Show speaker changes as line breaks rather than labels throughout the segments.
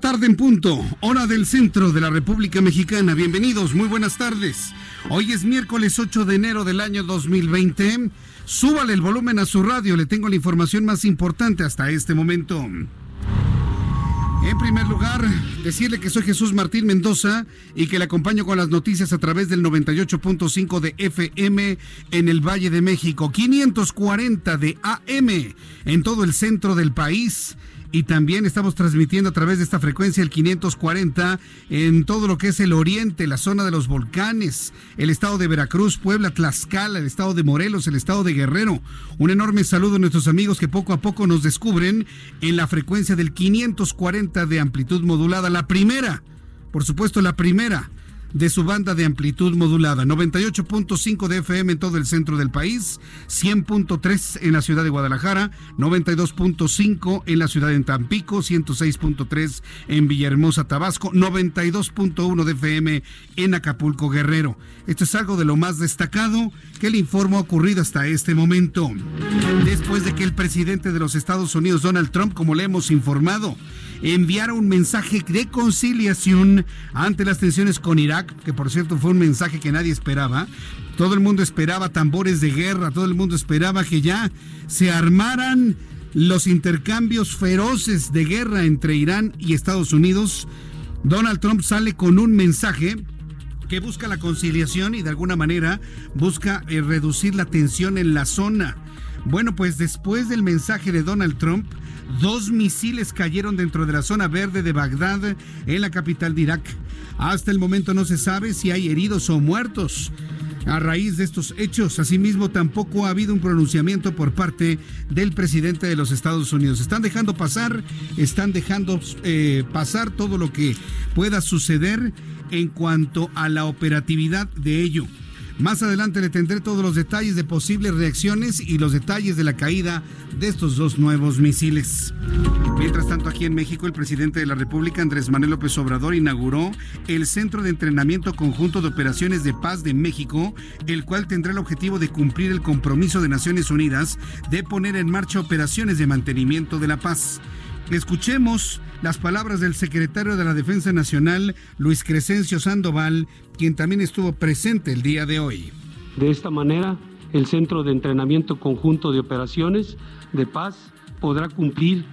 Tarde en punto, hora del centro de la República Mexicana. Bienvenidos, muy buenas tardes. Hoy es miércoles 8 de enero del año 2020. Súbale el volumen a su radio, le tengo la información más importante hasta este momento. En primer lugar, decirle que soy Jesús Martín Mendoza y que le acompaño con las noticias a través del 98.5 de FM en el Valle de México, 540 de AM en todo el centro del país y también estamos transmitiendo a través de esta frecuencia el 540 en todo lo que es el oriente, la zona de los volcanes, el estado de Veracruz, Puebla, Tlaxcala, el estado de Morelos, el estado de Guerrero. Un enorme saludo a nuestros amigos que poco a poco nos descubren en la frecuencia del 540 de amplitud modulada, la primera, por supuesto la primera de su banda de amplitud modulada. 98.5 de FM en todo el centro del país, 100.3 en la ciudad de Guadalajara, 92.5 en la ciudad de Tampico, 106.3 en Villahermosa, Tabasco, 92.1 de FM en Acapulco, Guerrero. Esto es algo de lo más destacado que le informo ha ocurrido hasta este momento. Después de que el presidente de los Estados Unidos, Donald Trump, como le hemos informado, enviara un mensaje de conciliación ante las tensiones con Irak, que por cierto fue un mensaje que nadie esperaba. Todo el mundo esperaba tambores de guerra, todo el mundo esperaba que ya se armaran los intercambios feroces de guerra entre Irán y Estados Unidos. Donald Trump sale con un mensaje que busca la conciliación y de alguna manera busca eh, reducir la tensión en la zona. Bueno, pues después del mensaje de Donald Trump, dos misiles cayeron dentro de la zona verde de Bagdad, en la capital de Irak. Hasta el momento no se sabe si hay heridos o muertos. A raíz de estos hechos, asimismo, tampoco ha habido un pronunciamiento por parte del presidente de los Estados Unidos. Están dejando pasar, están dejando eh, pasar todo lo que pueda suceder en cuanto a la operatividad de ello. Más adelante le tendré todos los detalles de posibles reacciones y los detalles de la caída de estos dos nuevos misiles. Mientras tanto, aquí en México, el presidente de la República, Andrés Manuel López Obrador, inauguró el Centro de Entrenamiento Conjunto de Operaciones de Paz de México, el cual tendrá el objetivo de cumplir el compromiso de Naciones Unidas de poner en marcha operaciones de mantenimiento de la paz. Escuchemos las palabras del secretario de la Defensa Nacional, Luis Crescencio Sandoval, quien también estuvo presente el día de hoy.
De esta manera, el Centro de Entrenamiento Conjunto de Operaciones de Paz podrá cumplir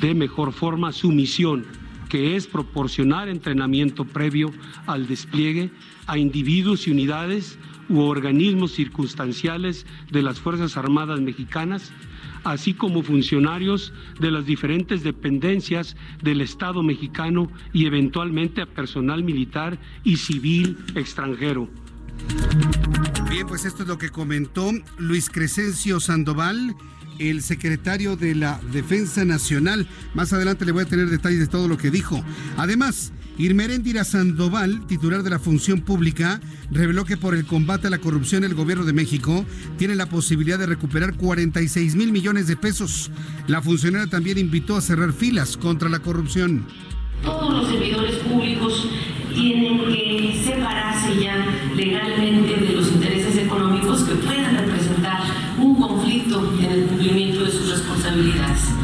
de mejor forma su misión, que es proporcionar entrenamiento previo al despliegue a individuos y unidades u organismos circunstanciales de las Fuerzas Armadas Mexicanas así como funcionarios de las diferentes dependencias del Estado mexicano y eventualmente a personal militar y civil extranjero.
Bien, pues esto es lo que comentó Luis Crescencio Sandoval, el secretario de la Defensa Nacional. Más adelante le voy a tener detalles de todo lo que dijo. Además, Irmeréndira Sandoval, titular de la función pública, reveló que por el combate a la corrupción el gobierno de México tiene la posibilidad de recuperar 46 mil millones de pesos. La funcionaria también invitó a cerrar filas contra la corrupción.
Todos los servidores públicos tienen que separarse ya legalmente de los intereses económicos que puedan representar un conflicto en el cumplimiento de sus responsabilidades.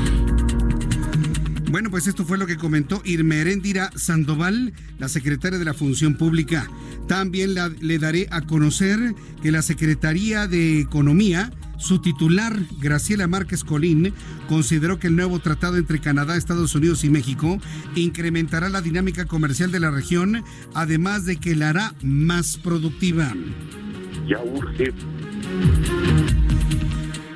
Bueno, pues esto fue lo que comentó Irmeréndira Sandoval, la secretaria de la Función Pública. También le daré a conocer que la Secretaría de Economía su titular, Graciela Márquez Colín, consideró que el nuevo tratado entre Canadá, Estados Unidos y México incrementará la dinámica comercial de la región, además de que la hará más productiva.
Ya urge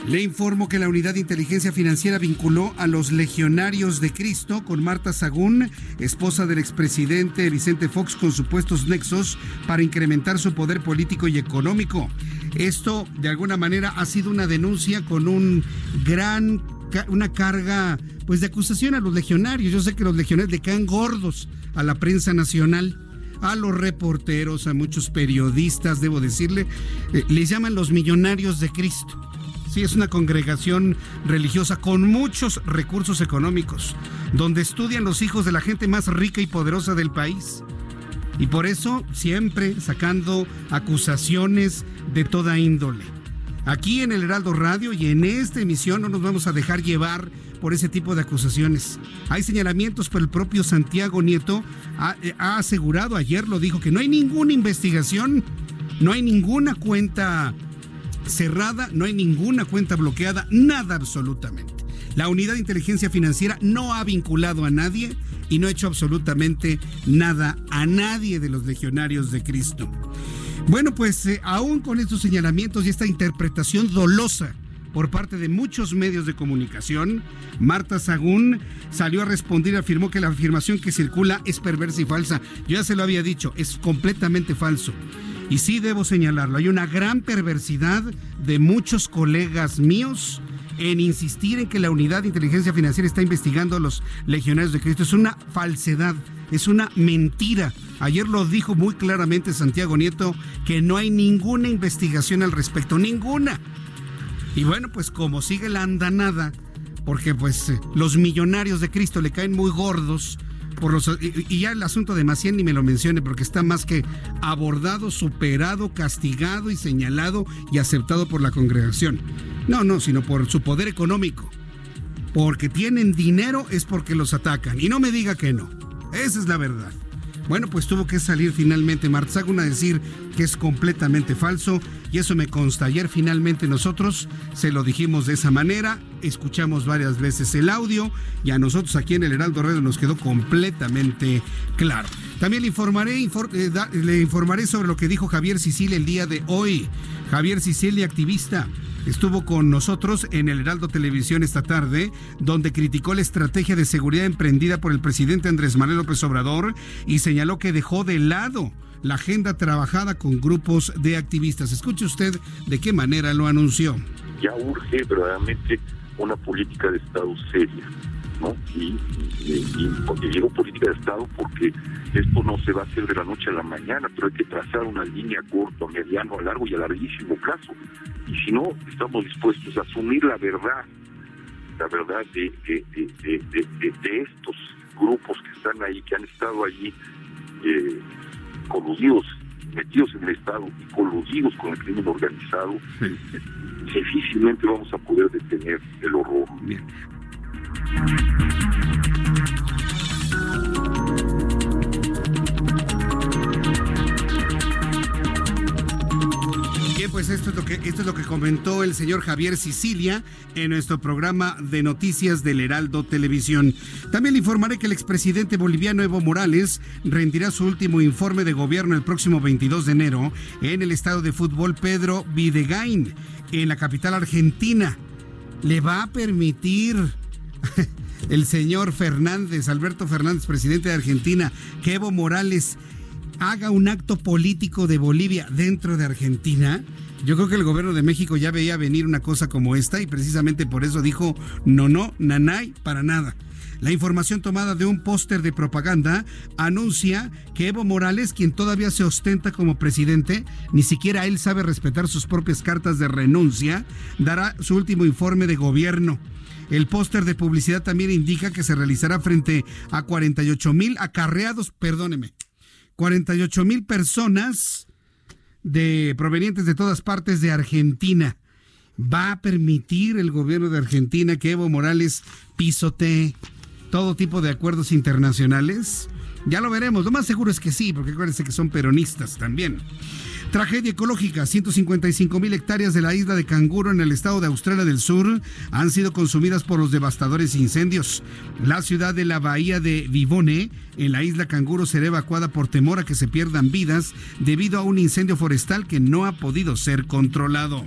le informo que la Unidad de Inteligencia Financiera vinculó a los legionarios de Cristo con Marta Sagún, esposa del expresidente Vicente Fox, con supuestos nexos para incrementar su poder político y económico. Esto, de alguna manera, ha sido una denuncia con un gran, una carga, pues, de acusación a los legionarios. Yo sé que los legionarios le caen gordos a la prensa nacional a los reporteros, a muchos periodistas, debo decirle, eh, les llaman los millonarios de Cristo. Sí, es una congregación religiosa con muchos recursos económicos, donde estudian los hijos de la gente más rica y poderosa del país. Y por eso siempre sacando acusaciones de toda índole. Aquí en el Heraldo Radio y en esta emisión no nos vamos a dejar llevar por ese tipo de acusaciones. Hay señalamientos, pero el propio Santiago Nieto ha, ha, asegurado, ayer lo dijo, que no hay ninguna investigación, no hay ninguna cuenta cerrada, no hay ninguna cuenta bloqueada, nada absolutamente. La unidad de inteligencia financiera no ha vinculado a nadie y no ha hecho absolutamente nada a nadie de los legionarios de Cristo. Bueno, pues eh, aún con estos señalamientos y esta interpretación dolosa por parte de muchos medios de comunicación, Marta Sagún salió a responder y afirmó que la afirmación que circula es perversa y falsa. Yo ya se lo había dicho, es completamente falso. Y sí debo señalarlo, hay una gran perversidad de muchos colegas míos en insistir en que la unidad de inteligencia financiera está investigando a los legionarios de Cristo. Es una falsedad, es una mentira. Ayer lo dijo muy claramente Santiago Nieto que no hay ninguna investigación al respecto, ninguna. Y bueno, pues como sigue la andanada, porque pues eh, los millonarios de Cristo le caen muy gordos, y, ya el asunto de Maciel ni me lo mencione porque está más que abordado, superado, castigado y señalado y aceptado por la congregación. No, no, sino por su poder económico. Porque tienen dinero es porque los atacan. Y no me diga que no. Esa es la verdad. Bueno, pues tuvo que salir finalmente Martzagún a decir que es completamente falso y eso me consta. Ayer finalmente nosotros se lo dijimos de esa manera, escuchamos varias veces el audio y a nosotros aquí en el Heraldo Radio nos quedó completamente claro. También le informaré, eh, le informaré sobre lo que dijo Javier Sicilia el día de hoy. Javier Sicilia, activista estuvo con nosotros en el Heraldo Televisión esta tarde, donde criticó la estrategia de seguridad emprendida por el presidente Andrés Manuel López Obrador y señaló que dejó de lado la agenda trabajada con grupos de activistas. Escuche usted de qué manera lo anunció.
Ya urge verdaderamente una política de Estado seria, ¿no? Y, porque digo política de Estado porque esto no se va a hacer de la noche a la mañana, pero hay que trazar una línea corto, mediano, a largo y a larguísimo plazo y si no estamos dispuestos a asumir la verdad, la verdad de, de, estos grupos que están ahí, que han estado allí eh, coludidos, metidos en el Estado y coludidos con el crimen organizado, difícilmente vamos a poder detener el horror.
Pues esto es lo que esto es lo que comentó el señor Javier Sicilia en nuestro programa de noticias del Heraldo Televisión. También le informaré que el expresidente boliviano Evo Morales rendirá su último informe de gobierno el próximo 22 de enero en el estado de fútbol Pedro Videgain, en la capital argentina. Le va a permitir el señor Fernández, Alberto Fernández, presidente de Argentina, que Evo Morales haga un acto político de Bolivia dentro de Argentina. Yo creo que el gobierno de México ya veía venir una cosa como esta y precisamente por eso dijo no, no, nanay, para nada. La información tomada de un póster de propaganda anuncia que Evo Morales, quien todavía se ostenta como presidente, ni siquiera él sabe respetar sus propias cartas de renuncia, dará su último informe de gobierno. El póster de publicidad también indica que se realizará frente a 48 mil acarreados, perdóneme, 48 mil personas de, provenientes de todas partes de Argentina. ¿Va a permitir el gobierno de Argentina que Evo Morales pisotee, todo tipo de acuerdos internacionales? Ya lo veremos. Lo más seguro es que sí, porque acuérdense que son peronistas también. Tragedia ecológica. 155 mil hectáreas de la isla de Canguro en el estado de Australia del Sur han sido consumidas por los devastadores incendios. La ciudad de la bahía de Vivone, en la isla Canguro, será evacuada por temor a que se pierdan vidas debido a un incendio forestal que no ha podido ser controlado.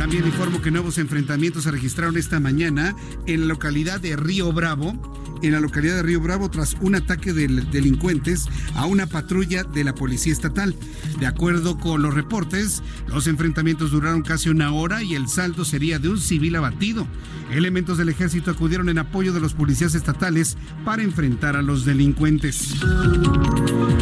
También informo que nuevos enfrentamientos se registraron esta mañana en la localidad de Río Bravo en la localidad de Río Bravo tras un ataque de delincuentes a una patrulla de la Policía Estatal. De acuerdo con los reportes, los enfrentamientos duraron casi una hora y el saldo sería de un civil abatido. Elementos del ejército acudieron en apoyo de los policías estatales para enfrentar a los delincuentes.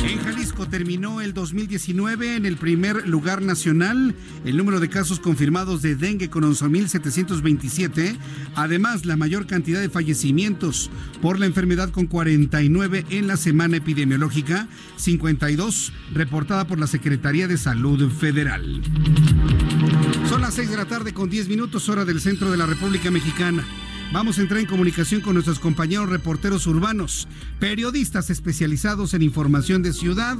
En Jalisco terminó el 2019 en el primer lugar nacional el número de casos confirmados de dengue con 11.727, además la mayor cantidad de fallecimientos por la enfermedad con 49 en la semana epidemiológica, 52 reportada por la Secretaría de Salud Federal. Son las 6 de la tarde con 10 minutos hora del centro de la República Mexicana. Vamos a entrar en comunicación con nuestros compañeros reporteros urbanos, periodistas especializados en información de ciudad.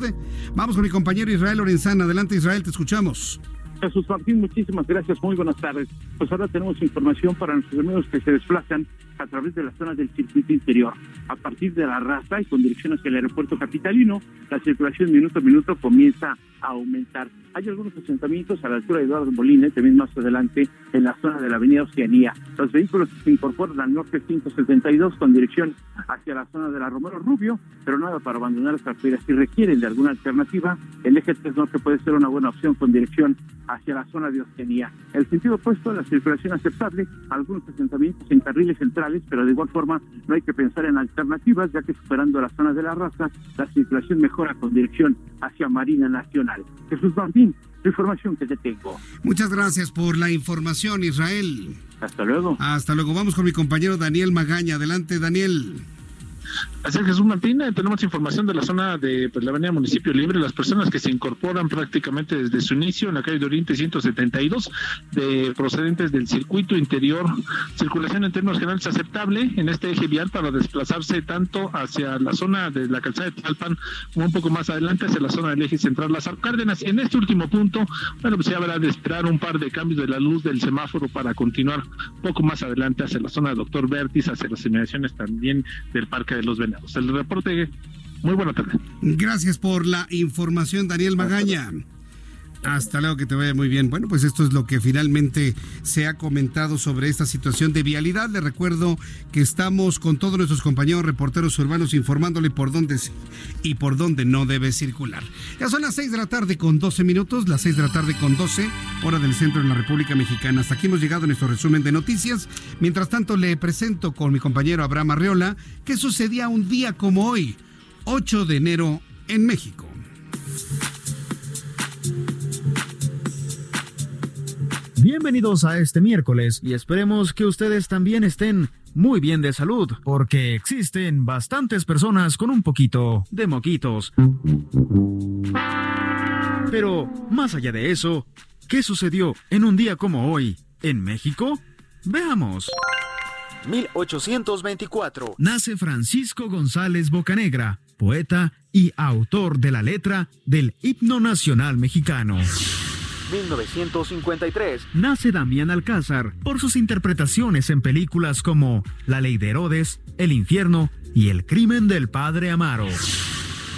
Vamos con mi compañero Israel Lorenzana. Adelante Israel, te escuchamos.
Jesús Martín, muchísimas gracias. Muy buenas tardes. Pues ahora tenemos información para nuestros amigos que se desplazan a través de la zona del circuito interior. A partir de la raza y con dirección hacia el aeropuerto capitalino, la circulación minuto a minuto comienza a aumentar. Hay algunos asentamientos a la altura de Eduardo Molina, también más adelante en la zona de la avenida Oceanía. Los vehículos se incorporan al norte 172 con dirección hacia la zona de la Romero Rubio, pero nada para abandonar esta fila. Si requieren de alguna alternativa, el eje 3 norte puede ser una buena opción con dirección hacia la zona de Oceanía. El sentido opuesto, la circulación aceptable, algunos asentamientos en carriles centrales, pero de igual forma no hay que pensar en alternativas, ya que superando la zona de la raza, la circulación mejora con dirección hacia Marina Nacional. Jesús Martín, la información que te tengo.
Muchas gracias por la información, Israel.
Hasta luego.
Hasta luego. Vamos con mi compañero Daniel Magaña. Adelante, Daniel.
Así es, Jesús Martín, eh, tenemos información de la zona de pues, la avenida Municipio Libre, las personas que se incorporan prácticamente desde su inicio en la calle de Oriente 172, de procedentes del circuito interior, circulación en términos generales aceptable en este eje vial para desplazarse tanto hacia la zona de la calzada de Talpan como un poco más adelante hacia la zona del eje central Las Cárdenas. En este último punto, bueno, pues ya habrá de esperar un par de cambios de la luz del semáforo para continuar un poco más adelante hacia la zona de Doctor Vértiz, hacia las inmediaciones también del Parque de los Venados. El reporte, muy buena tarde.
Gracias por la información, Daniel Magaña. Hasta luego, que te vaya muy bien. Bueno, pues esto es lo que finalmente se ha comentado sobre esta situación de vialidad. Le recuerdo que estamos con todos nuestros compañeros reporteros urbanos informándole por dónde sí y por dónde no debe circular. Ya son las 6 de la tarde con 12 minutos, las 6 de la tarde con 12, hora del centro de la República Mexicana. Hasta aquí hemos llegado a nuestro resumen de noticias. Mientras tanto, le presento con mi compañero Abraham Arreola qué sucedía un día como hoy, 8 de enero, en México.
Bienvenidos a este miércoles y esperemos que ustedes también estén muy bien de salud, porque existen bastantes personas con un poquito de moquitos. Pero, más allá de eso, ¿qué sucedió en un día como hoy en México? Veamos. 1824. Nace Francisco González Bocanegra, poeta y autor de la letra del himno nacional mexicano. 1953. Nace Damián Alcázar por sus interpretaciones en películas como La ley de Herodes, El infierno y El crimen del padre Amaro.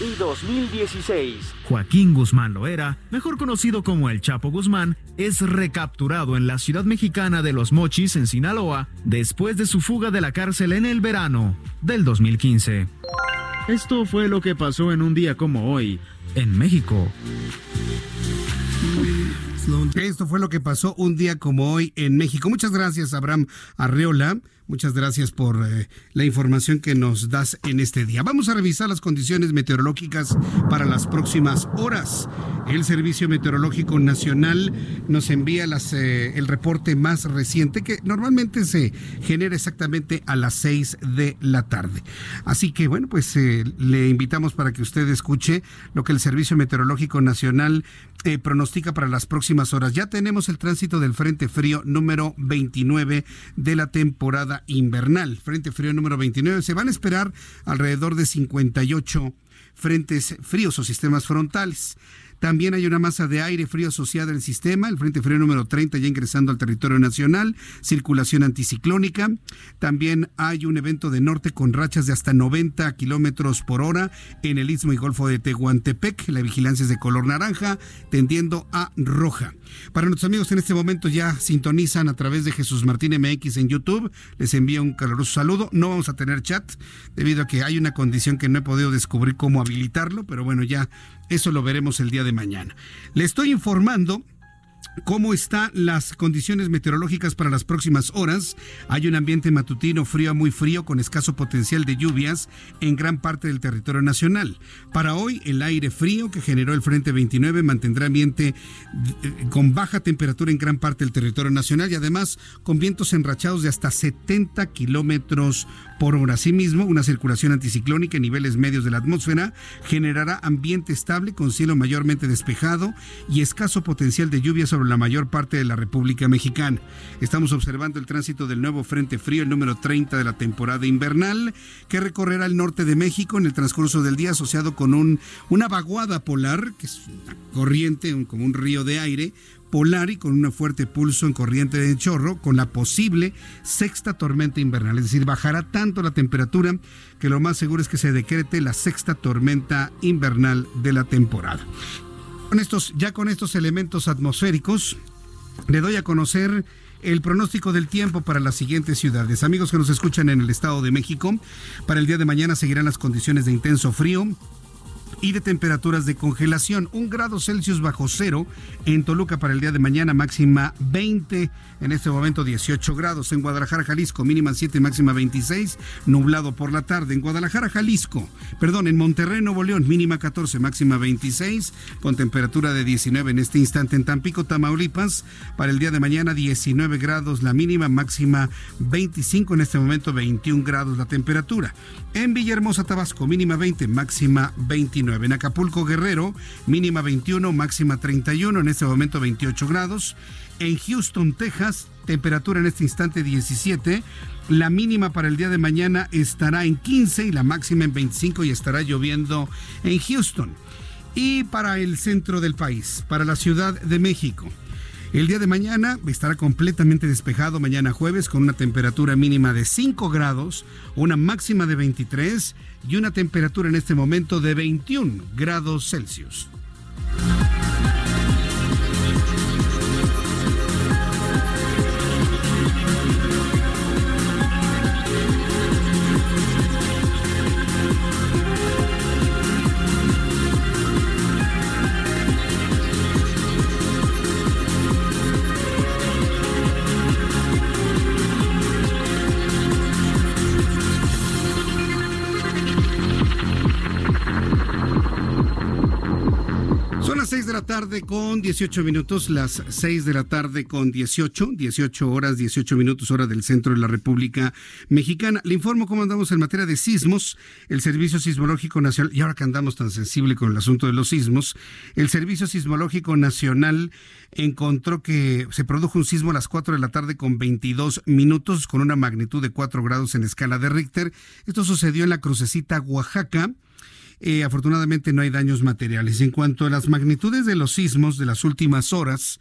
Y 2016. Joaquín Guzmán Loera, mejor conocido como el Chapo Guzmán, es recapturado en la ciudad mexicana de Los Mochis, en Sinaloa, después de su fuga de la cárcel en el verano del 2015. Esto fue lo que pasó en un día como hoy, en México.
Esto fue lo que pasó un día como hoy en México. Muchas gracias, Abraham Arreola. Muchas gracias por eh, la información que nos das en este día. Vamos a revisar las condiciones meteorológicas para las próximas horas. El Servicio Meteorológico Nacional nos envía las, eh, el reporte más reciente que normalmente se genera exactamente a las 6 de la tarde. Así que bueno, pues eh, le invitamos para que usted escuche lo que el Servicio Meteorológico Nacional pronostica para las próximas horas. Ya tenemos el tránsito del Frente Frío número 29 de la temporada invernal. Frente frío número 29 se van a esperar alrededor de 58 frentes fríos o sistemas frontales. También hay una masa de aire frío asociada al sistema, el Frente Frío número 30 ya ingresando al territorio nacional, circulación anticiclónica. También hay un evento de norte con rachas de hasta 90 kilómetros por hora en el Istmo y Golfo de Tehuantepec. La vigilancia es de color naranja, tendiendo a roja. Para nuestros amigos en este momento ya sintonizan a través de Jesús Martín MX en YouTube, les envío un caluroso saludo. No vamos a tener chat debido a que hay una condición que no he podido descubrir cómo habilitarlo, pero bueno, ya eso lo veremos el día de mañana. Le estoy informando ¿Cómo están las condiciones meteorológicas para las próximas horas? Hay un ambiente matutino frío a muy frío con escaso potencial de lluvias en gran parte del territorio nacional. Para hoy, el aire frío que generó el Frente 29 mantendrá ambiente eh, con baja temperatura en gran parte del territorio nacional y además con vientos enrachados de hasta 70 kilómetros por hora. Asimismo, una circulación anticiclónica en niveles medios de la atmósfera generará ambiente estable con cielo mayormente despejado y escaso potencial de lluvia sobre la mayor parte de la República Mexicana. Estamos observando el tránsito del nuevo Frente Frío, el número 30 de la temporada invernal, que recorrerá el norte de México en el transcurso del día asociado con un, una vaguada polar, que es una corriente, como un río de aire, polar y con un fuerte pulso en corriente de chorro, con la posible sexta tormenta invernal. Es decir, bajará tanto la temperatura que lo más seguro es que se decrete la sexta tormenta invernal de la temporada. Con estos, ya con estos elementos atmosféricos, le doy a conocer el pronóstico del tiempo para las siguientes ciudades. Amigos que nos escuchan en el Estado de México, para el día de mañana seguirán las condiciones de intenso frío y de temperaturas de congelación. Un grado Celsius bajo cero en Toluca para el día de mañana, máxima 20, en este momento 18 grados. En Guadalajara, Jalisco, mínima 7, máxima 26, nublado por la tarde. En Guadalajara, Jalisco, perdón, en Monterrey, Nuevo León, mínima 14, máxima 26, con temperatura de 19 en este instante. En Tampico, Tamaulipas, para el día de mañana 19 grados la mínima, máxima 25, en este momento 21 grados la temperatura. En Villahermosa, Tabasco, mínima 20, máxima 29. En Acapulco, Guerrero, mínima 21, máxima 31, en este momento 28 grados. En Houston, Texas, temperatura en este instante 17. La mínima para el día de mañana estará en 15 y la máxima en 25 y estará lloviendo en Houston. Y para el centro del país, para la Ciudad de México. El día de mañana estará completamente despejado, mañana jueves, con una temperatura mínima de 5 grados, una máxima de 23 y una temperatura en este momento de 21 grados Celsius. Tarde con 18 minutos, las 6 de la tarde con 18, 18 horas, 18 minutos hora del centro de la República Mexicana. Le informo cómo andamos en materia de sismos. El Servicio Sismológico Nacional, y ahora que andamos tan sensible con el asunto de los sismos, el Servicio Sismológico Nacional encontró que se produjo un sismo a las 4 de la tarde con 22 minutos, con una magnitud de 4 grados en escala de Richter. Esto sucedió en la crucecita Oaxaca. Eh, afortunadamente no hay daños materiales. En cuanto a las magnitudes de los sismos de las últimas horas,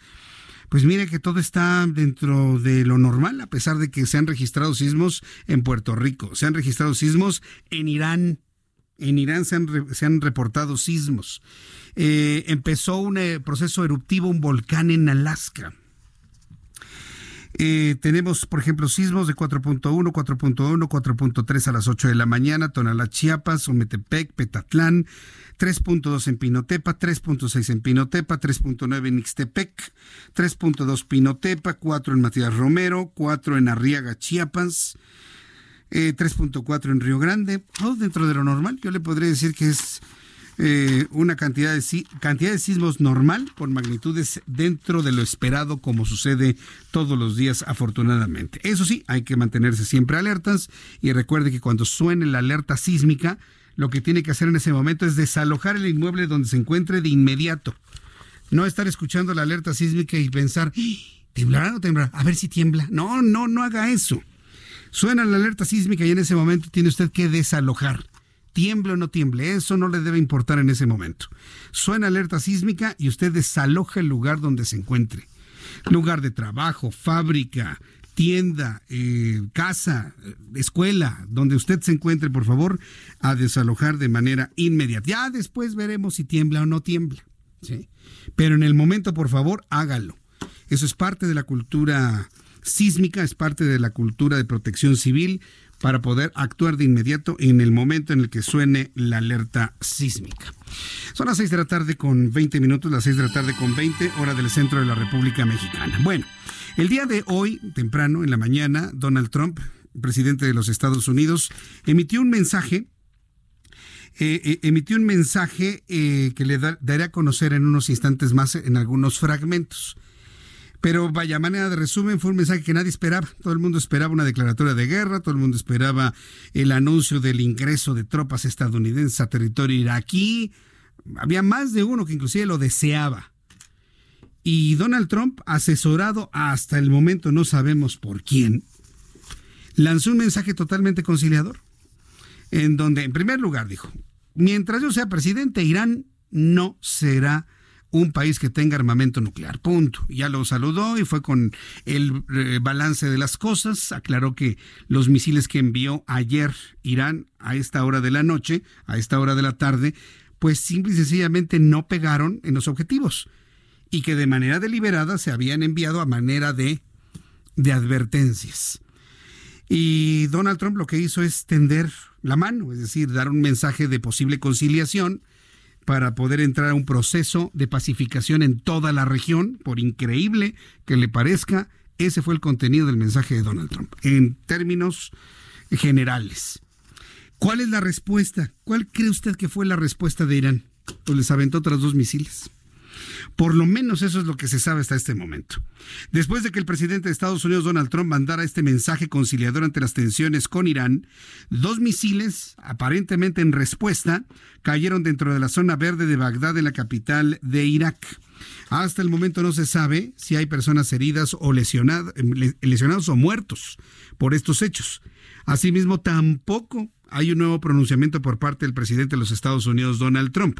pues mire que todo está dentro de lo normal, a pesar de que se han registrado sismos en Puerto Rico, se han registrado sismos en Irán. En Irán se han, reportado sismos. Eh, empezó un eh, proceso eruptivo, un volcán en Alaska. Eh, tenemos, por ejemplo, sismos de 4.1, 4.1, 4.3 a las 8 de la mañana, Tonalá, Chiapas, Ometepec, Petatlán, 3.2 en Pinotepa, 3.6 en Pinotepa, 3.9 en Ixtepec, 3.2 Pinotepa, 4 en Matías Romero, 4 en Arriaga, Chiapas, 3.4 eh, en Río Grande, todo dentro de lo normal. Yo le podría decir que es eh, una cantidad de, cantidad de sismos normal por magnitudes dentro de lo esperado como sucede todos los días afortunadamente. Eso sí, hay que mantenerse siempre alertas y recuerde que cuando suene la alerta sísmica, lo que tiene que hacer en ese momento es desalojar el inmueble donde se encuentre de inmediato. No estar escuchando la alerta sísmica y pensar, ¡Ah! ¿temblará o temblará? A ver si tiembla. No, no, no haga eso Suena la alerta sísmica y en ese momento tiene usted que desalojar. Tiemble o no tiemble, eso no le debe importar en ese momento. Suena alerta sísmica y usted desaloja el lugar donde se encuentre. Lugar de trabajo, fábrica, tienda, eh, casa, escuela, donde usted se encuentre, por favor, a desalojar de manera inmediata. Ya después veremos si tiembla o no tiembla. ¿sí? Pero en el momento, por favor, hágalo. Eso es parte de la cultura sísmica, es parte de la cultura de protección civil para poder actuar de inmediato en el momento en el que suene la alerta sísmica. Son las 6 de la tarde con 20 minutos, las 6 de la tarde con 20, hora del centro de la República Mexicana. Bueno, el día de hoy, temprano, en la mañana, Donald Trump, presidente de los Estados Unidos, emitió un mensaje eh, eh, emitió un mensaje eh, que le daré a conocer en unos instantes más en algunos fragmentos. Pero vaya manera de resumen, fue un mensaje que nadie esperaba. Todo el mundo esperaba una declaratoria de guerra, todo el mundo esperaba el anuncio del ingreso de tropas estadounidenses a territorio iraquí. Había más de uno que inclusive lo deseaba. Y Donald Trump, asesorado hasta el momento no sabemos por quién, lanzó un mensaje totalmente conciliador, en donde, en primer lugar, dijo, mientras yo sea presidente, Irán no será un país que tenga armamento nuclear. Punto. Ya lo saludó y fue con el eh, balance de las cosas. Aclaró que los misiles que envió ayer Irán a esta hora de la noche, a esta hora de la tarde, pues simple y sencillamente no pegaron en los objetivos y que de manera deliberada se habían enviado a manera de, de advertencias. Y Donald Trump lo que hizo es tender la mano, es decir, dar un mensaje de posible conciliación para poder entrar a un proceso de pacificación en toda la región, por increíble que le parezca, ese fue el contenido del mensaje de Donald Trump, en términos generales. ¿Cuál es la respuesta? ¿Cuál cree usted que fue la respuesta de Irán? Pues les aventó otros dos misiles. Por lo menos eso es lo que se sabe hasta este momento. Después de que el presidente de Estados Unidos, Donald Trump, mandara este mensaje conciliador ante las tensiones con Irán, dos misiles, aparentemente en respuesta, cayeron dentro de la zona verde de Bagdad, en la capital de Irak. Hasta el momento no se sabe si hay personas heridas o lesionadas, lesionados o muertos por estos hechos. Asimismo, tampoco hay un nuevo pronunciamiento por parte del presidente de los Estados Unidos, Donald Trump.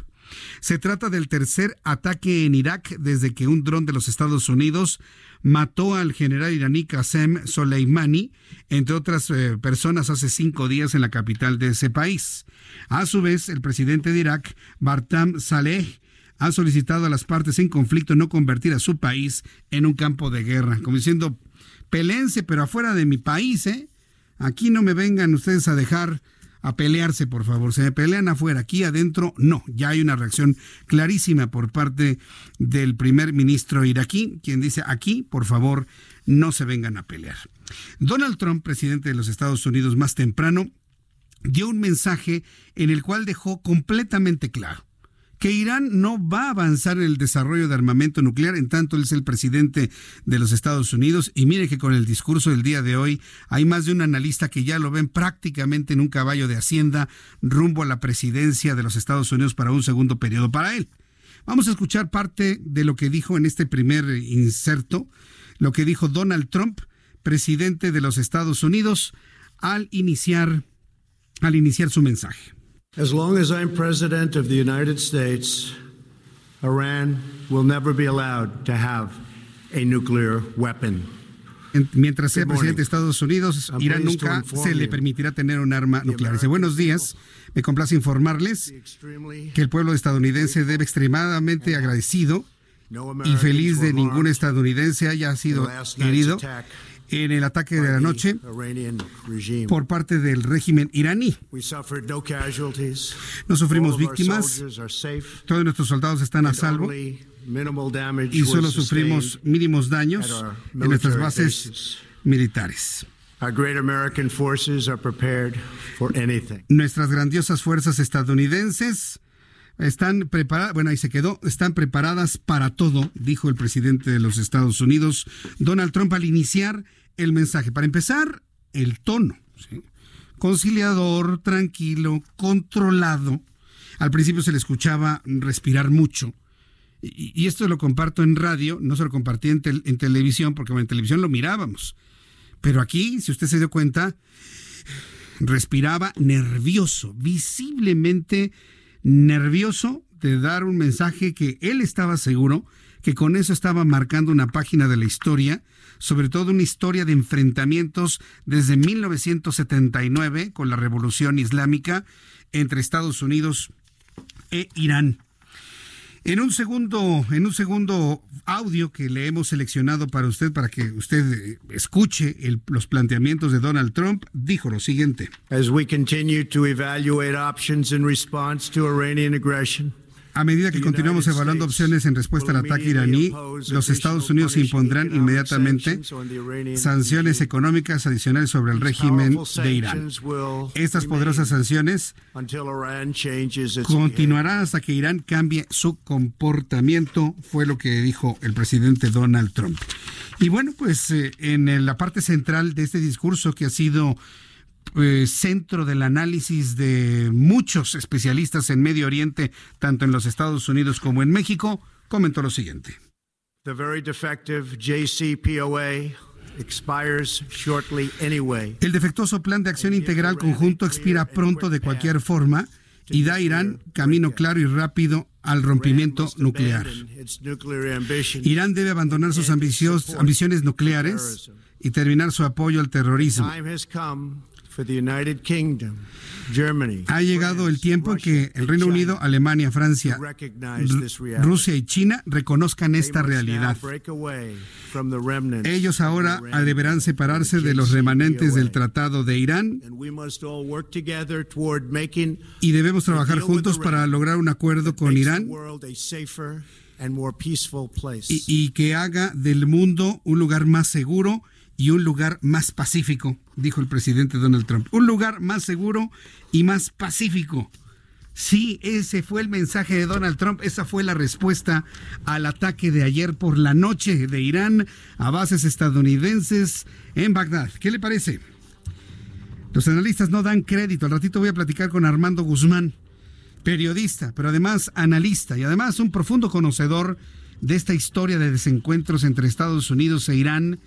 Se trata del tercer ataque en Irak desde que un dron de los Estados Unidos mató al general iraní Qasem Soleimani, entre otras eh, personas, hace cinco días en la capital de ese país. A su vez, el presidente de Irak, Bartam Saleh, ha solicitado a las partes en conflicto no convertir a su país en un campo de guerra, como diciendo, pelense, pero afuera de mi país, ¿eh? Aquí no me vengan ustedes a dejar a pelearse, por favor. Se me pelean afuera, aquí adentro no. Ya hay una reacción clarísima por parte del primer ministro iraquí, quien dice aquí, por favor, no se vengan a pelear. Donald Trump, presidente de los Estados Unidos más temprano, dio un mensaje en el cual dejó completamente claro que Irán no va a avanzar en el desarrollo de armamento nuclear en tanto él es el presidente de los Estados Unidos. Y mire que con el discurso del día de hoy hay más de un analista que ya lo ven prácticamente en un caballo de hacienda rumbo a la presidencia de los Estados Unidos para un segundo periodo para él. Vamos a escuchar parte de lo que dijo en este primer inserto, lo que dijo Donald Trump, presidente de los Estados Unidos, al iniciar, al iniciar su mensaje.
As long as I'm president of the United States, Iran will never be allowed to have a nuclear weapon.
Mientras sea presidente de Estados Unidos, Irán nunca se le permitirá tener un arma nuclear. Dice, buenos días, me complace informarles que el pueblo estadounidense debe extremadamente agradecido y feliz de ningún estadounidense haya sido herido en el ataque de la noche por parte del régimen iraní. No sufrimos víctimas, todos nuestros soldados están a salvo. y solo sufrimos mínimos daños en nuestras bases militares. Nuestras grandiosas fuerzas estadounidenses están preparadas, bueno, ahí se quedó, están preparadas para todo, dijo el presidente de los Estados Unidos, Donald Trump, al iniciar el mensaje. Para empezar, el tono. Conciliador, tranquilo, controlado. Al principio se le escuchaba respirar mucho. Y, esto lo comparto en radio, no se lo compartí en, televisión, porque en televisión lo mirábamos. Pero aquí, si usted se dio cuenta, respiraba nervioso, visiblemente nervioso de dar un mensaje que él estaba seguro que con eso estaba marcando una página de la historia, sobre todo una historia de enfrentamientos desde 1979 con la revolución islámica entre Estados Unidos e Irán. En un segundo, en un segundo audio que le hemos seleccionado para usted, para que usted eh, escuche los planteamientos de Donald Trump, dijo lo siguiente.
As we continue to evaluate options in response to Iranian aggression,
a medida que continuamos evaluando opciones en respuesta al ataque iraní, los Estados Unidos impondrán inmediatamente sanciones económicas adicionales sobre el régimen de Irán. Estas poderosas sanciones continuarán hasta que Irán cambie su comportamiento, fue lo que dijo el presidente Donald Trump. Y bueno, pues eh, en la parte central de este discurso que ha sido eh, centro del análisis de muchos especialistas en Medio Oriente, tanto en los Estados Unidos como en México, comentó lo siguiente.
The very defective JCPOA expires shortly anyway.
El defectuoso plan de acción integral conjunto expira pronto de cualquier forma y da a Irán camino claro y rápido al rompimiento nuclear. Irán debe abandonar sus ambiciones nucleares y terminar su apoyo al terrorismo. Ha llegado el tiempo que el Reino Unido, Alemania, Francia, Rusia y China reconozcan esta realidad. Ellos ahora deberán separarse de los remanentes del Tratado de Irán y debemos trabajar juntos para lograr un acuerdo con Irán y, y que haga del mundo un lugar más seguro y un lugar más pacífico, dijo el presidente Donald Trump. Un lugar más seguro y más pacífico. Sí, ese fue el mensaje de Donald Trump, esa fue la respuesta al ataque de ayer por la noche de Irán a bases estadounidenses en Bagdad. ¿Qué le parece? Los analistas no dan crédito. Al ratito voy a platicar con Armando Guzmán, periodista, pero además analista y además un profundo conocedor de esta historia de desencuentros entre Estados Unidos e Irán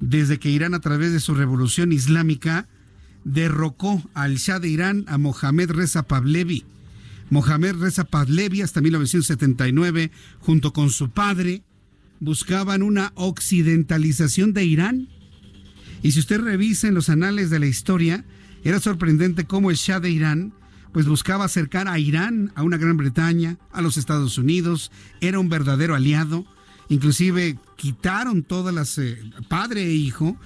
desde que Irán a través de su revolución islámica derrocó al Shah de Irán a Mohamed Reza Pahlavi. Mohamed Reza Pahlavi hasta 1979 junto con su padre buscaban una occidentalización de Irán. Y si usted revisa en los anales de la historia, era sorprendente cómo el Shah de Irán pues buscaba acercar a Irán a una Gran Bretaña, a los Estados Unidos, era un verdadero aliado inclusive quitaron todas las, eh, padre e hijo,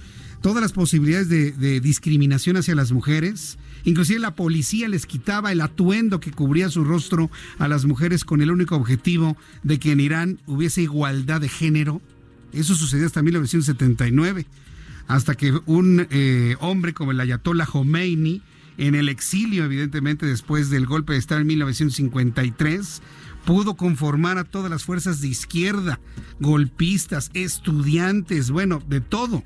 todas las posibilidades de, discriminación hacia las mujeres. Inclusive la policía les quitaba el atuendo que cubría su rostro a las mujeres con el único objetivo de que en Irán hubiese igualdad de género. Eso sucedió hasta 1979, hasta que un eh, hombre como el Ayatollah Khomeini, en el exilio evidentemente después del golpe de Estado en 1953, pudo conformar a todas las fuerzas de izquierda, golpistas, estudiantes, bueno, de todo,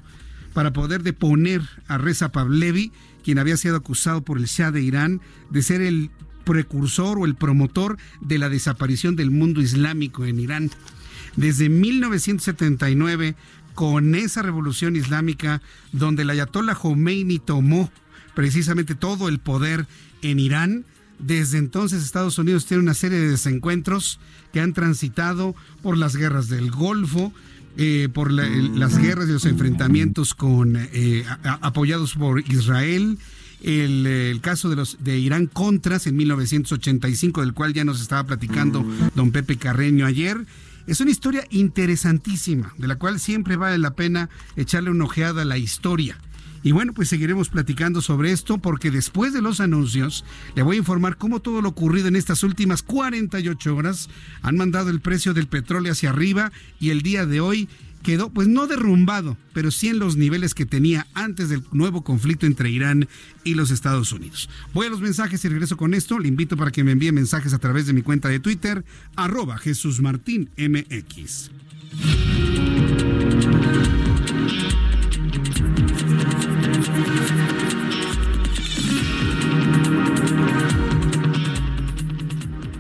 para poder deponer a Reza Pavlevi, quien había sido acusado por el Shah de Irán de ser el precursor o el promotor de la desaparición del mundo islámico en Irán. Desde 1979, con esa revolución islámica donde el ayatollah Khomeini tomó precisamente todo el poder en Irán, desde entonces Estados Unidos tiene una serie de desencuentros que han transitado por las guerras del Golfo, eh, por las guerras y los enfrentamientos con eh, apoyados por Israel. El, caso de los de Irán Contras en 1985, del cual ya nos estaba platicando don Pepe Carreño ayer. Es una historia interesantísima, de la cual siempre vale la pena echarle una ojeada a la historia. Y bueno, pues seguiremos platicando sobre esto porque después de los anuncios le voy a informar cómo todo lo ocurrido en estas últimas 48 horas han mandado el precio del petróleo hacia arriba y el día de hoy quedó pues no derrumbado, pero sí en los niveles que tenía antes del nuevo conflicto entre Irán y los Estados Unidos. Voy a los mensajes y regreso con esto. Le invito para que me envíe mensajes a través de mi cuenta de Twitter, arroba Jesús Martín MX.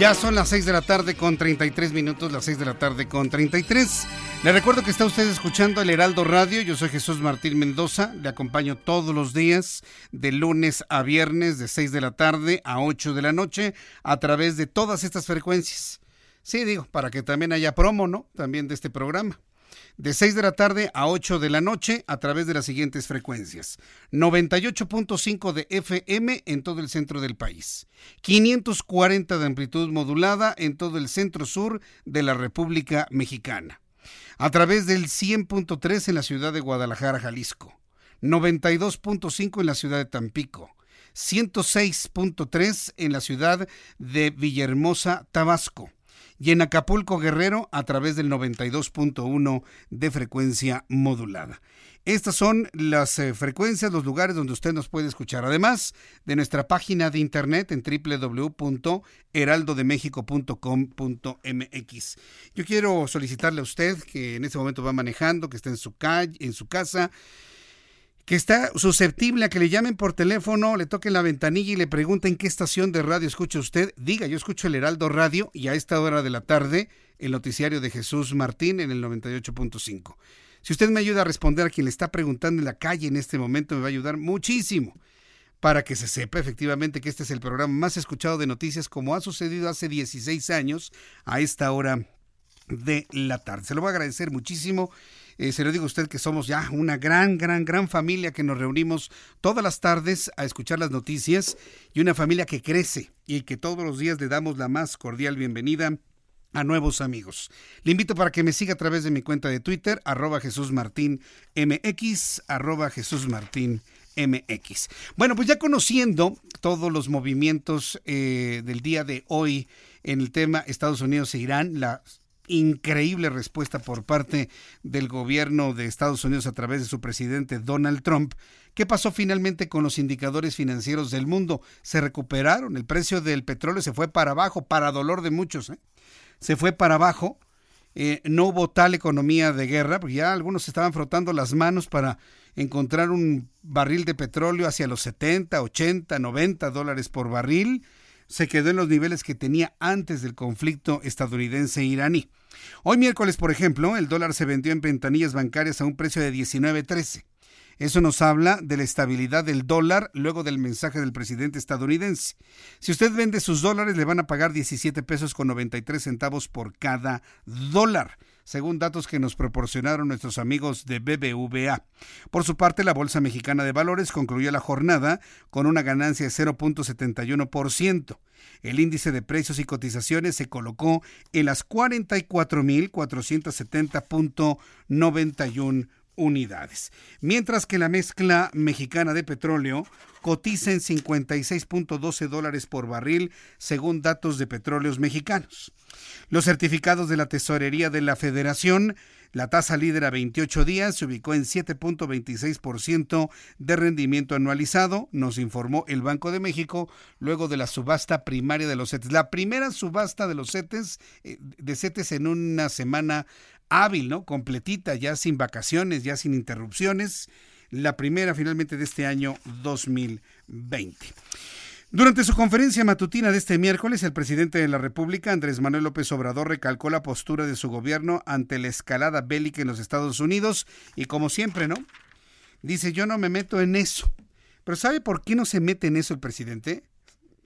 Ya son las 6 de la tarde con 33 minutos, las 6 de la tarde con 33. Le recuerdo que está usted escuchando el Heraldo Radio. Yo soy Jesús Martín Mendoza. Le acompaño todos los días, de lunes a viernes, de 6 de la tarde a 8 de la noche, a través de todas estas frecuencias. Sí, digo, para que también haya promo, ¿no? También de este programa de 6 de la tarde a 8 de la noche a través de las siguientes frecuencias. 98.5 de FM en todo el centro del país. 540 de amplitud modulada en todo el centro sur de la República Mexicana. A través del 100.3 en la ciudad de Guadalajara, Jalisco. 92.5 en la ciudad de Tampico. 106.3 en la ciudad de Villahermosa, Tabasco y en Acapulco Guerrero a través del 92.1 de frecuencia modulada. Estas son las eh, frecuencias, los lugares donde usted nos puede escuchar. Además de nuestra página de internet en www.heraldodemexico.com.mx. Yo quiero solicitarle a usted que en este momento va manejando, que esté en su calle, en su casa, que está susceptible a que le llamen por teléfono, le toquen la ventanilla y le pregunten qué estación de radio escucha usted, diga, yo escucho el Heraldo Radio y a esta hora de la tarde el noticiario de Jesús Martín en el 98.5. Si usted me ayuda a responder a quien le está preguntando en la calle en este momento, me va a ayudar muchísimo para que se sepa efectivamente que este es el programa más escuchado de noticias como ha sucedido hace 16 años a esta hora de la tarde. Se lo voy a agradecer muchísimo eh, se lo digo a usted que somos ya una gran, gran, gran familia que nos reunimos todas las tardes a escuchar las noticias y una familia que crece y que todos los días le damos la más cordial bienvenida a nuevos amigos. Le invito para que me siga a través de mi cuenta de Twitter, arroba Jesús MX, arroba Jesús Martín MX. Bueno, pues ya conociendo todos los movimientos eh, del día de hoy en el tema Estados Unidos e Irán, la increíble respuesta por parte del gobierno de Estados Unidos a través de su presidente Donald Trump. ¿Qué pasó finalmente con los indicadores financieros del mundo? Se recuperaron, el precio del petróleo se fue para abajo, para dolor de muchos. ¿eh? Se fue para abajo, eh, no hubo tal economía de guerra, porque ya algunos estaban frotando las manos para encontrar un barril de petróleo hacia los 70, 80, 90 dólares por barril se quedó en los niveles que tenía antes del conflicto estadounidense-iraní. Hoy miércoles, por ejemplo, el dólar se vendió en ventanillas bancarias a un precio de 19.13. Eso nos habla de la estabilidad del dólar luego del mensaje del presidente estadounidense. Si usted vende sus dólares, le van a pagar 17 pesos con 93 centavos por cada dólar según datos que nos proporcionaron nuestros amigos de BBVA. Por su parte, la Bolsa Mexicana de Valores concluyó la jornada con una ganancia de 0.71%. El índice de precios y cotizaciones se colocó en las 44.470.91 unidades, mientras que la mezcla mexicana de petróleo cotiza en 56.12 dólares por barril, según datos de petróleos mexicanos. Los certificados de la Tesorería de la Federación La tasa líder a 28 días se ubicó en 7.26% de rendimiento anualizado, nos informó el Banco de México luego de la subasta primaria de los CETES. La primera subasta de los CETES, eh, de CETES en una semana hábil, ¿no? Completita, ya sin vacaciones, ya sin interrupciones. La primera finalmente de este año 2020. Durante su conferencia matutina de este miércoles, el presidente de la República, Andrés Manuel López Obrador, recalcó la postura de su gobierno ante la escalada bélica en los Estados Unidos y como siempre, ¿no? Dice, yo no me meto en eso. Pero ¿sabe por qué no se mete en eso el presidente?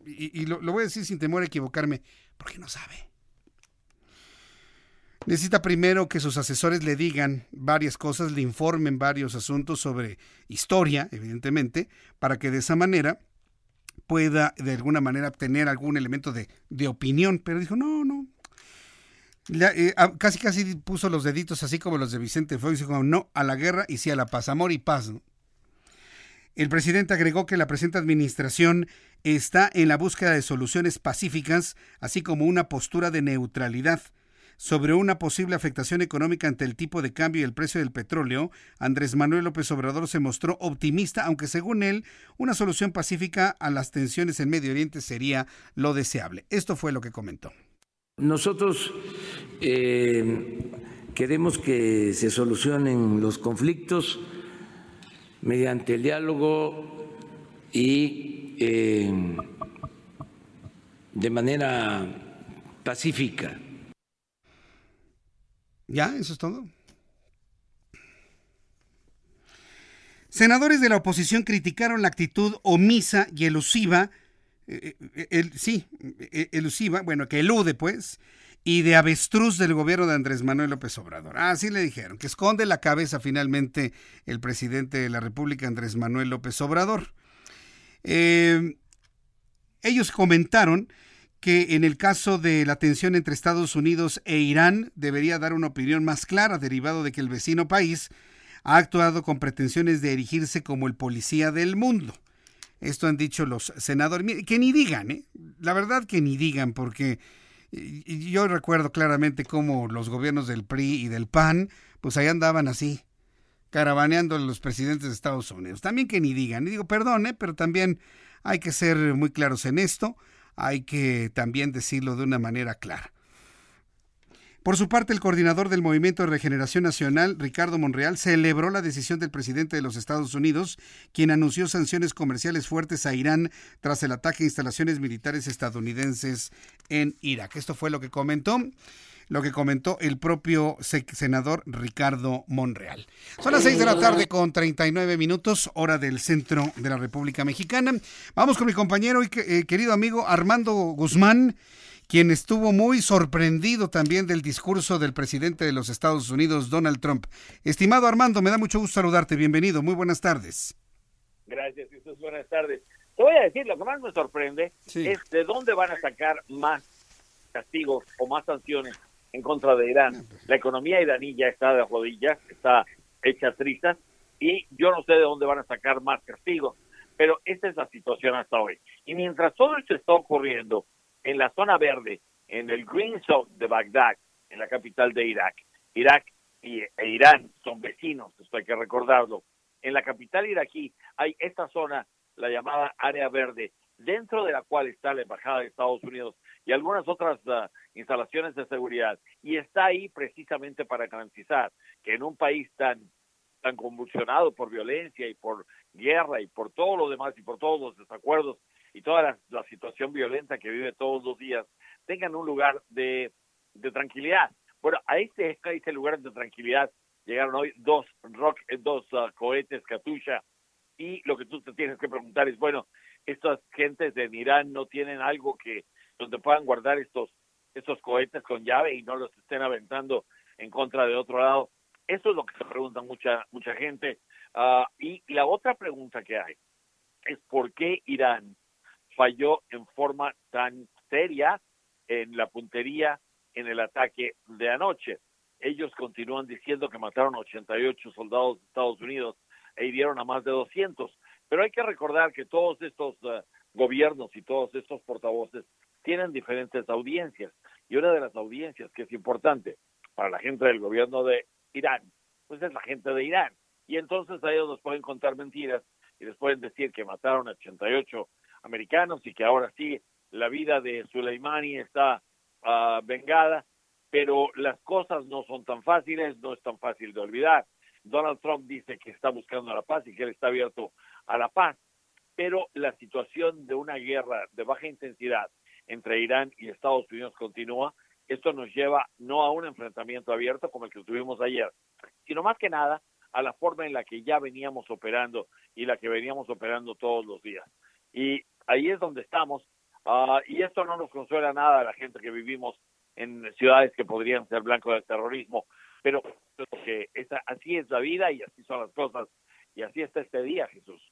Y, lo, lo voy a decir sin temor a equivocarme, porque no sabe. Necesita primero que sus asesores le digan varias cosas, le informen varios asuntos sobre historia, evidentemente, para que de esa manera pueda de alguna manera obtener algún elemento de, opinión, pero dijo, no, no. Eh, casi casi puso los deditos así como los de Vicente Fox, dijo no a la guerra y sí a la paz, amor y paz. El presidente agregó que la presente administración está en la búsqueda de soluciones pacíficas, así como una postura de neutralidad sobre una posible afectación económica ante el tipo de cambio y el precio del petróleo, Andrés Manuel López Obrador se mostró optimista, aunque según él, una solución pacífica a las tensiones en Medio Oriente sería lo deseable. Esto fue lo que comentó.
Nosotros eh, queremos que se solucionen los conflictos mediante el diálogo y eh, de manera pacífica.
Ya, eso es todo. Senadores de la oposición criticaron la actitud omisa y elusiva, eh, eh, sí, eh, elusiva, bueno, que elude pues, y de avestruz del gobierno de Andrés Manuel López Obrador. Así le dijeron, que esconde la cabeza finalmente el presidente de la República, Andrés Manuel López Obrador. ellos comentaron que en el caso de la tensión entre Estados Unidos e Irán debería dar una opinión más clara derivado de que el vecino país ha actuado con pretensiones de erigirse como el policía del mundo. Esto han dicho los senadores. Que ni digan, ¿eh? La verdad que ni digan, porque yo recuerdo claramente cómo los gobiernos del PRI y del PAN, pues ahí andaban así, caravaneando a los presidentes de Estados Unidos. También que ni digan. Y digo, perdone, pero también hay que ser muy claros en esto hay que también decirlo de una manera clara. Por su parte, el coordinador del Movimiento de Regeneración Nacional, Ricardo Monreal, celebró la decisión del presidente de los Estados Unidos, quien anunció sanciones comerciales fuertes a Irán tras el ataque a instalaciones militares estadounidenses en Irak. Esto fue lo que comentó lo que comentó el propio senador Ricardo Monreal. Son las 6 de la tarde con 39 minutos, hora del centro de la República Mexicana. Vamos con mi compañero y eh, querido amigo Armando Guzmán, quien estuvo muy sorprendido también del discurso del presidente de los Estados Unidos, Donald Trump. Estimado Armando, me da mucho gusto saludarte. Bienvenido. Muy buenas tardes.
Gracias, Jesús. Buenas tardes. Te voy a decir, lo que más me sorprende es de dónde van a sacar más castigos o más sanciones en contra de Irán. La economía iraní ya está de rodillas, está hecha trizas y yo no sé de dónde van a sacar más castigos, pero esta es la situación hasta hoy. Y mientras todo esto está ocurriendo en la zona verde, en el Green Zone de Bagdad, en la capital de Irak, Irak y, e Irán son vecinos, esto hay que recordarlo. En la capital iraquí hay esta zona, la llamada área verde, dentro de la cual está la embajada de Estados Unidos y algunas otras uh, instalaciones de seguridad y está ahí precisamente para garantizar que en un país tan tan convulsionado por violencia y por guerra y por todo lo demás y por todos los desacuerdos y toda la, situación violenta que vive todos los días tengan un lugar de, de tranquilidad. Bueno, a este, a este lugar de tranquilidad llegaron hoy dos rock, dos uh, cohetes Katusha y lo que tú te tienes que preguntar es, bueno, estas gentes de Irán no tienen algo que donde puedan guardar estos estos cohetes con llave y no los estén aventando en contra de otro lado. Eso es lo que se pregunta mucha mucha gente. Uh, y la otra pregunta que hay es por qué Irán falló en forma tan seria en la puntería en el ataque de anoche. Ellos continúan diciendo que mataron 88 soldados de Estados Unidos e hirieron a más de 200. Pero hay que recordar que todos estos uh, gobiernos y todos estos portavoces tienen diferentes audiencias. Y una de las audiencias que es importante para la gente del gobierno de Irán? Pues es la gente de Irán. Y entonces a ellos nos pueden contar mentiras y les pueden decir que mataron a 88 americanos y que ahora sí la vida de Soleimani está uh, vengada, pero las cosas no son tan fáciles, no es tan fácil de olvidar. Donald Trump dice que está buscando la paz y que él está abierto a la paz, pero la situación de una guerra de baja intensidad entre Irán y Estados Unidos continúa. Esto nos lleva no a un enfrentamiento abierto como el que tuvimos ayer, sino más que nada a la forma en la que ya veníamos operando y la que veníamos operando todos los días. Y ahí es donde estamos. Uh, y esto no nos consuela nada a la gente que vivimos en ciudades que podrían ser blanco del terrorismo, pero que esa, así es la vida y así son las cosas y así está este día, Jesús.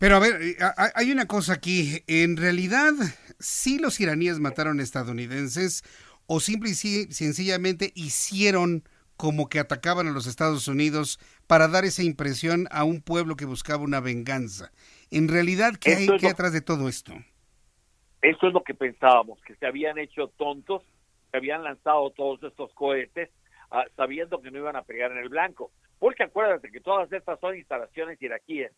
Pero a ver, eh, hay una cosa aquí. En realidad, sí los iraníes mataron estadounidenses o simple y sencillamente hicieron como que atacaban a los Estados Unidos para dar esa impresión a un pueblo que buscaba una venganza. En realidad, ¿qué hay que atrás de todo esto?
Eso es lo que pensábamos, que se habían hecho tontos, que habían lanzado todos estos cohetes uh, sabiendo que no iban a pegar en el blanco. Porque acuérdate que todas estas son instalaciones iraquíes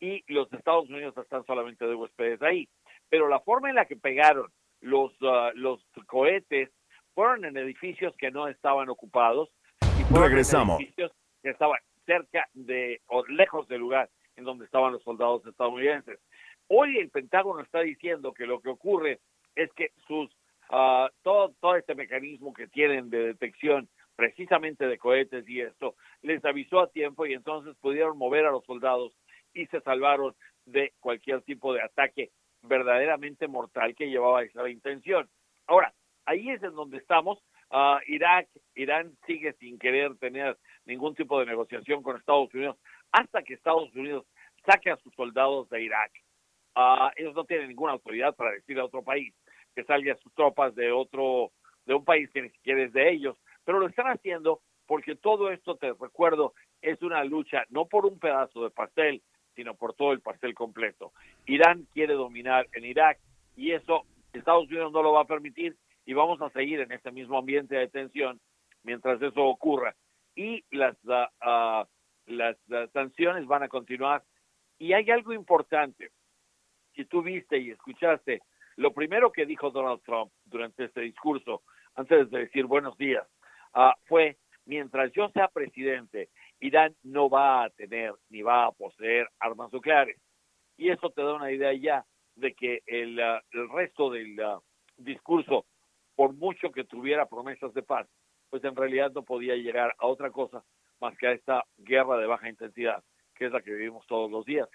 y los Estados Unidos están solamente de huéspedes ahí. Pero la forma en la que pegaron los, uh, los cohetes fueron en edificios que no estaban ocupados. Y
Regresamos.
edificios que estaban cerca de o lejos del lugar en donde estaban los soldados estadounidenses. Hoy el Pentágono está diciendo que lo que ocurre es que sus uh, todo todo este mecanismo que tienen de detección precisamente de cohetes y esto les avisó a tiempo y entonces pudieron mover a los soldados y se salvaron de cualquier tipo de ataque verdaderamente mortal que llevaba esa intención. Ahora, ahí es en donde estamos. Uh, Irak, Irán sigue sin querer tener ningún tipo de negociación con Estados Unidos hasta que Estados Unidos saque a sus soldados de Irak. Uh, ellos no tienen ninguna autoridad para decir a otro país que salga sus tropas de otro, de un país que ni siquiera es de ellos, pero lo están haciendo porque todo esto, te recuerdo, es una lucha no por un pedazo de pastel, sino por todo el pastel completo. Irán quiere dominar en Irak y eso Estados Unidos no lo va a permitir y vamos a seguir en este mismo ambiente de tensión mientras eso ocurra. Y las, uh, las sanciones van a continuar. Y hay algo importante si tú viste y escuchaste lo primero que dijo Donald Trump durante este discurso, antes de decir buenos días, uh, fue, mientras yo sea presidente, Irán no va a tener ni va a poseer armas nucleares. Y eso te da una idea ya de que el, uh, el resto del uh, discurso, por mucho que tuviera promesas de paz, pues en realidad no podía llegar a otra cosa más que a esta guerra de baja intensidad que es la que vivimos todos los días.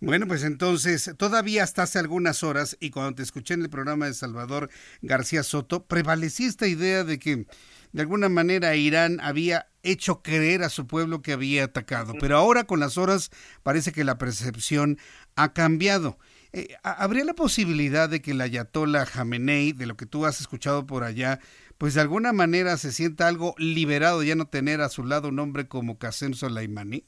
Bueno, pues entonces, todavía hasta hace algunas horas, y cuando te escuché en el programa de Salvador García Soto, prevalecía esta idea de que de alguna manera Irán había hecho creer a su pueblo que había atacado, pero ahora con las horas parece que la percepción ha cambiado. Eh, ¿Habría la posibilidad de que el ayatollah Jamenei, de lo que tú has escuchado por allá, pues de alguna manera se sienta algo liberado ya no tener a su lado un hombre como Qasem Soleimani?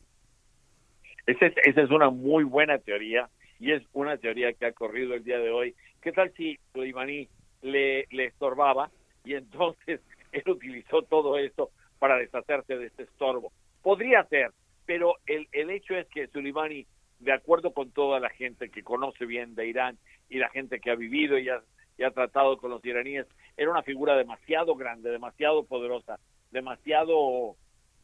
Esa es, esa es una muy buena teoría y es una teoría que ha corrido el día de hoy. ¿Qué tal si Soleimani le, le estorbaba y entonces él utilizó todo esto para deshacerse de este estorbo? Podría ser, pero el, el hecho es que Soleimani, de acuerdo con toda la gente que conoce bien de Irán y la gente que ha vivido y ha tratado con los iraníes, era una figura demasiado grande, demasiado poderosa, demasiado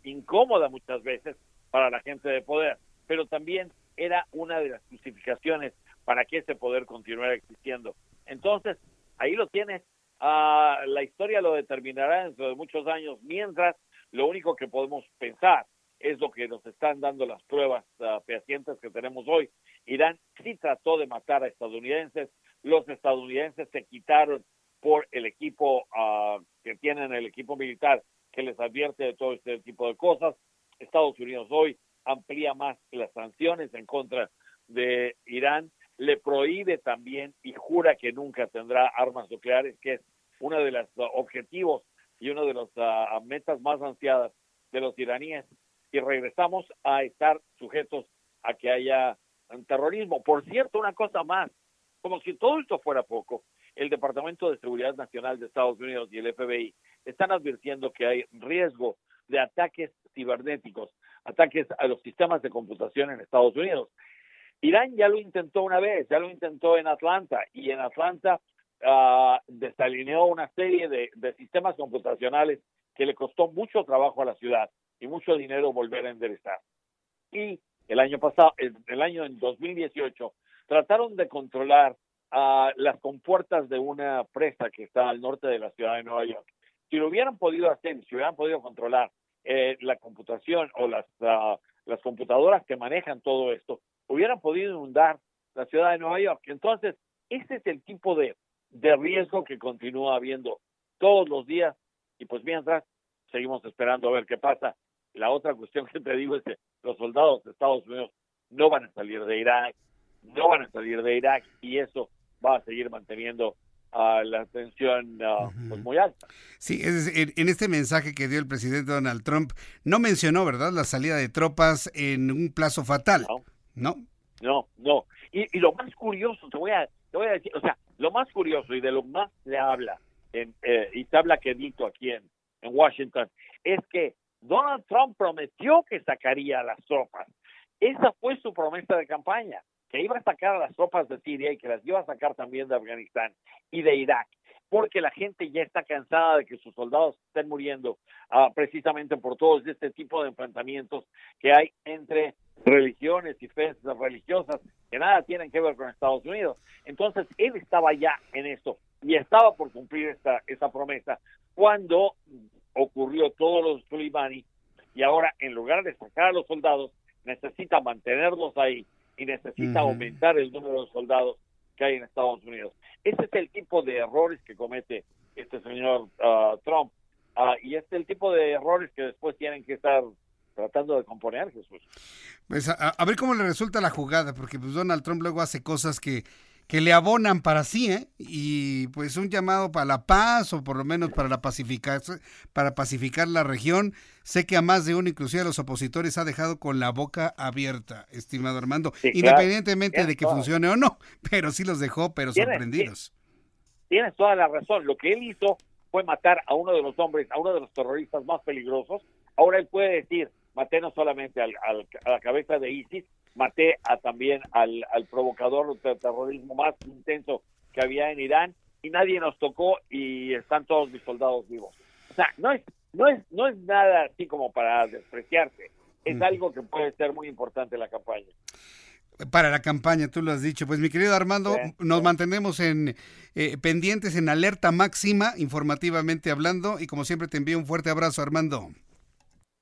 incómoda muchas veces para la gente de poder pero también era una de las justificaciones para que ese poder continuara existiendo. Entonces, ahí lo tienes. Uh, la historia lo determinará dentro de muchos años, mientras lo único que podemos pensar es lo que nos están dando las pruebas uh, fehacientes que tenemos hoy. Irán sí trató de matar a estadounidenses, los estadounidenses se quitaron por el equipo uh, que tienen, el equipo militar que les advierte de todo este tipo de cosas. Estados Unidos hoy amplía más las sanciones en contra de Irán, le prohíbe también y jura que nunca tendrá armas nucleares, que es uno de los uh, objetivos y una de las uh, metas más ansiadas de los iraníes. Y regresamos a estar sujetos a que haya un terrorismo. Por cierto, una cosa más, como si todo esto fuera poco, el Departamento de Seguridad Nacional de Estados Unidos y el FBI están advirtiendo que hay riesgo de ataques cibernéticos, ataques a los sistemas de computación en Estados Unidos. Irán ya lo intentó una vez, ya lo intentó en Atlanta y en Atlanta uh, desalineó una serie de, de, sistemas computacionales que le costó mucho trabajo a la ciudad y mucho dinero volver a enderezar. Y el año pasado, el, el año en 2018, trataron de controlar uh, las compuertas de una presa que está al norte de la ciudad de Nueva York. Si lo hubieran podido hacer, si hubieran podido controlar eh, la computación o las, uh, las computadoras que manejan todo esto, hubieran podido inundar la ciudad de Nueva York. Entonces, ese es el tipo de, de riesgo que continúa habiendo todos los días y pues mientras seguimos esperando a ver qué pasa. La otra cuestión que te digo es que los soldados de Estados Unidos no van a salir de Irak, no van a salir de Irak y eso va a seguir manteniendo uh, la tensión uh, pues muy alta.
Sí, es decir, en este mensaje que dio el presidente Donald Trump no mencionó, ¿verdad?, la salida de tropas en un plazo fatal.
No.
¿No?
No, no. Y, y, lo más curioso, te voy, a, te voy a decir, o sea, lo más curioso y de lo más se habla, en, eh, y se habla quedito aquí en, en Washington, es que Donald Trump prometió que sacaría las tropas. Esa fue su promesa de campaña, que iba a sacar a las tropas de Siria y que las iba a sacar también de Afganistán y de Irak, porque la gente ya está cansada de que sus soldados estén muriendo uh, precisamente por todos este tipo de enfrentamientos que hay entre religiones y fe religiosas que nada tienen que ver con Estados Unidos. Entonces, él estaba ya en eso y estaba por cumplir esta, esa promesa cuando ocurrió todo lo de Soleimani y ahora en lugar de sacar a los soldados, necesita mantenerlos ahí y necesita uh -huh. aumentar el número de soldados que hay en Estados Unidos. Ese es el tipo de errores que comete este señor uh, Trump uh, y este es el tipo de errores que después tienen que estar tratando de componer, Jesús.
Pues a, a, ver cómo le resulta la jugada, porque pues Donald Trump luego hace cosas que, que le abonan para sí, ¿eh? Y pues un llamado para la paz o por lo menos para la pacificar, para pacificar la región. Sé que a más de uno, inclusive a los opositores, ha dejado con la boca abierta, estimado Armando, sí, independientemente claro. de que funcione o no, pero sí los dejó, pero
¿Tienes,
sorprendidos.
Tienes toda la razón. Lo que él hizo fue matar a uno de los hombres, a uno de los terroristas más peligrosos. Ahora él puede decir, maté no solamente al, al, a la cabeza de ISIS, maté a, también al, al provocador de terrorismo más intenso que había en Irán y nadie nos tocó y están todos mis soldados vivos. O sea, no es, no es, no es nada así como para despreciarse, es algo que puede ser muy importante en la campaña.
Para la campaña, tú lo has dicho. Pues mi querido Armando, sí, nos sí. mantenemos en eh, pendientes, en alerta máxima, informativamente hablando, y como siempre te envío un fuerte abrazo, Armando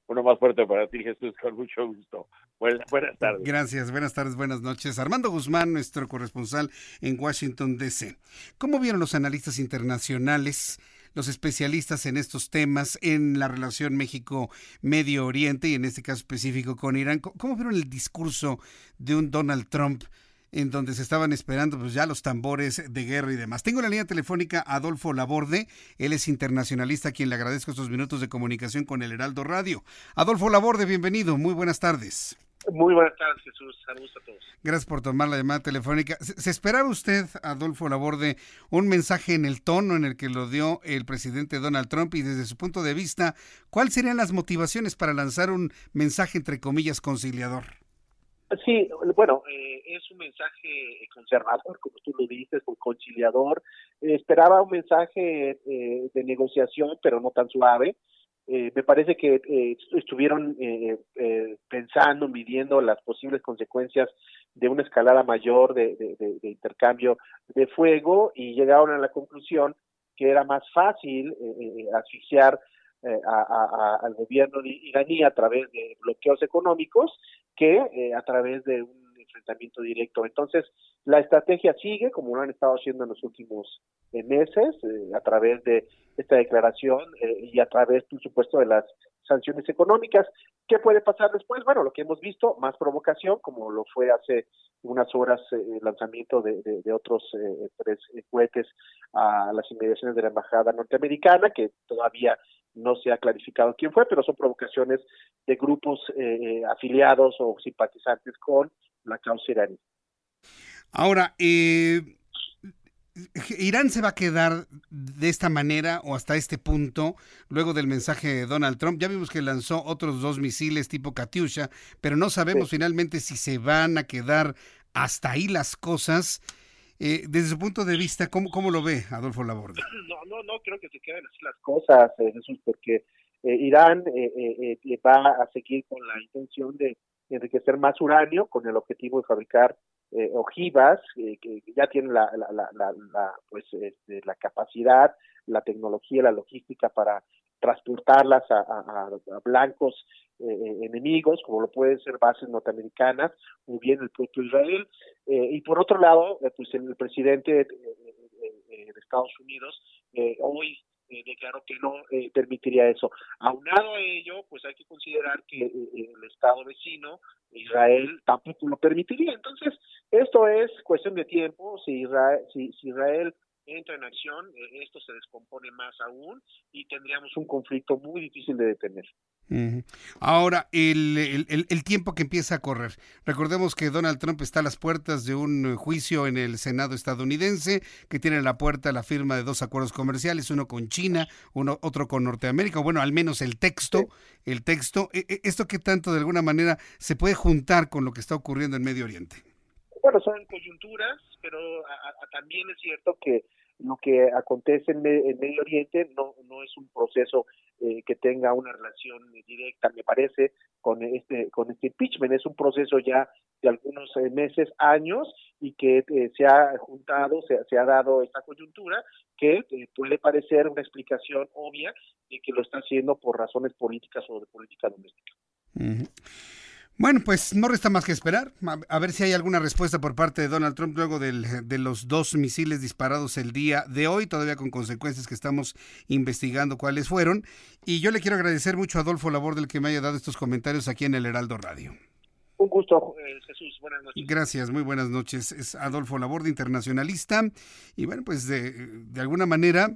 uno más fuerte para ti, Jesús, con mucho gusto. Buenas, tardes.
Gracias, buenas tardes, buenas noches. Armando Guzmán, nuestro corresponsal en Washington, D.C. ¿Cómo vieron los analistas internacionales, los especialistas en estos temas, en la relación México-Medio Oriente y en este caso específico con Irán? ¿Cómo vieron el discurso de un Donald Trump? en donde se estaban esperando pues ya los tambores de guerra y demás. Tengo la línea telefónica Adolfo Laborde, él es internacionalista, a quien le agradezco estos minutos de comunicación con el Heraldo Radio. Adolfo Laborde, bienvenido, muy buenas tardes.
Muy buenas tardes, Jesús. Saludos a todos.
Gracias por tomar la llamada telefónica. ¿Se esperaba usted, Adolfo Laborde, un mensaje en el tono en el que lo dio el presidente Donald Trump y desde su punto de vista, ¿cuáles serían las motivaciones para lanzar un mensaje, entre comillas, conciliador?
Sí, bueno, eh, es un mensaje conservador, como tú lo dices, un conciliador. Eh, esperaba un mensaje eh, de negociación, pero no tan suave. Eh, me parece que estuvieron pensando, midiendo las posibles consecuencias de una escalada mayor de, de, intercambio de fuego y llegaron a la conclusión que era más fácil asfixiar eh, a, a, al gobierno iraní a través de bloqueos económicos que eh, a través de un enfrentamiento directo. Entonces, la estrategia sigue, como lo han estado haciendo en los últimos eh, meses, eh, a través de esta declaración eh, y a través, por supuesto, de las sanciones económicas. ¿Qué puede pasar después? Bueno, lo que hemos visto, más provocación, como lo fue hace unas horas el lanzamiento de, de, de otros tres cohetes a las inmediaciones de la embajada norteamericana, que todavía no se ha clarificado quién fue, pero son provocaciones de grupos eh, afiliados o simpatizantes con la causa iraní.
Ahora, eh, ¿Irán se va a quedar de esta manera o hasta este punto luego del mensaje de Donald Trump? Ya vimos que lanzó otros dos misiles tipo Katyusha, pero no sabemos finalmente si se van a quedar hasta ahí las cosas. Eh, desde su punto de vista, ¿cómo, ¿cómo lo ve Adolfo Laborde?
No, no, no creo que se queden así las cosas, eh, Jesús, porque eh, Irán va a seguir con la intención de enriquecer más uranio con el objetivo de fabricar eh, ojivas eh, que ya tienen la, la, la, pues este, la capacidad, la tecnología, la logística para transportarlas a, blancos eh, enemigos, como lo pueden ser bases norteamericanas, muy bien el propio Israel. y por otro lado, pues el, presidente de Estados Unidos hoy eh, declaró que no eh, permitiría eso. Aunado a ello, pues hay que considerar que eh, el Estado vecino, Israel, tampoco lo permitiría. Entonces, esto es cuestión de tiempo. Si Israel, si, si Israel entra en acción, esto se descompone más aún y tendríamos un conflicto muy difícil de detener.
Ahora, el, el, tiempo que empieza a correr. Recordemos que Donald Trump está a las puertas de un juicio en el Senado estadounidense que tiene a la puerta la firma de dos acuerdos comerciales, uno con China, uno otro con Norteamérica, bueno, al menos el texto, el texto. E, e, ¿Esto qué tanto de alguna manera se puede juntar con lo que está ocurriendo en Medio Oriente?
Bueno, son coyunturas, pero también es cierto que lo que acontece en, Medio Oriente no, no es un proceso eh, que tenga una relación directa, me parece, con este, con este impeachment. Es un proceso ya de algunos eh, meses, años, y que eh, se ha juntado, se, se, ha dado esta coyuntura que puede parecer una explicación obvia de que lo está haciendo por razones políticas o de política doméstica.
Bueno, pues no resta más que esperar, a ver si hay alguna respuesta por parte de Donald Trump luego de los dos misiles disparados el día de hoy, todavía con consecuencias que estamos investigando cuáles fueron. Y yo le quiero agradecer mucho a Adolfo Labor del que me haya dado estos comentarios aquí en el Heraldo Radio.
Un gusto, eh, Jesús. Buenas noches.
Gracias, muy buenas noches. Es Adolfo Laborde, internacionalista. Y bueno, pues de, de alguna manera,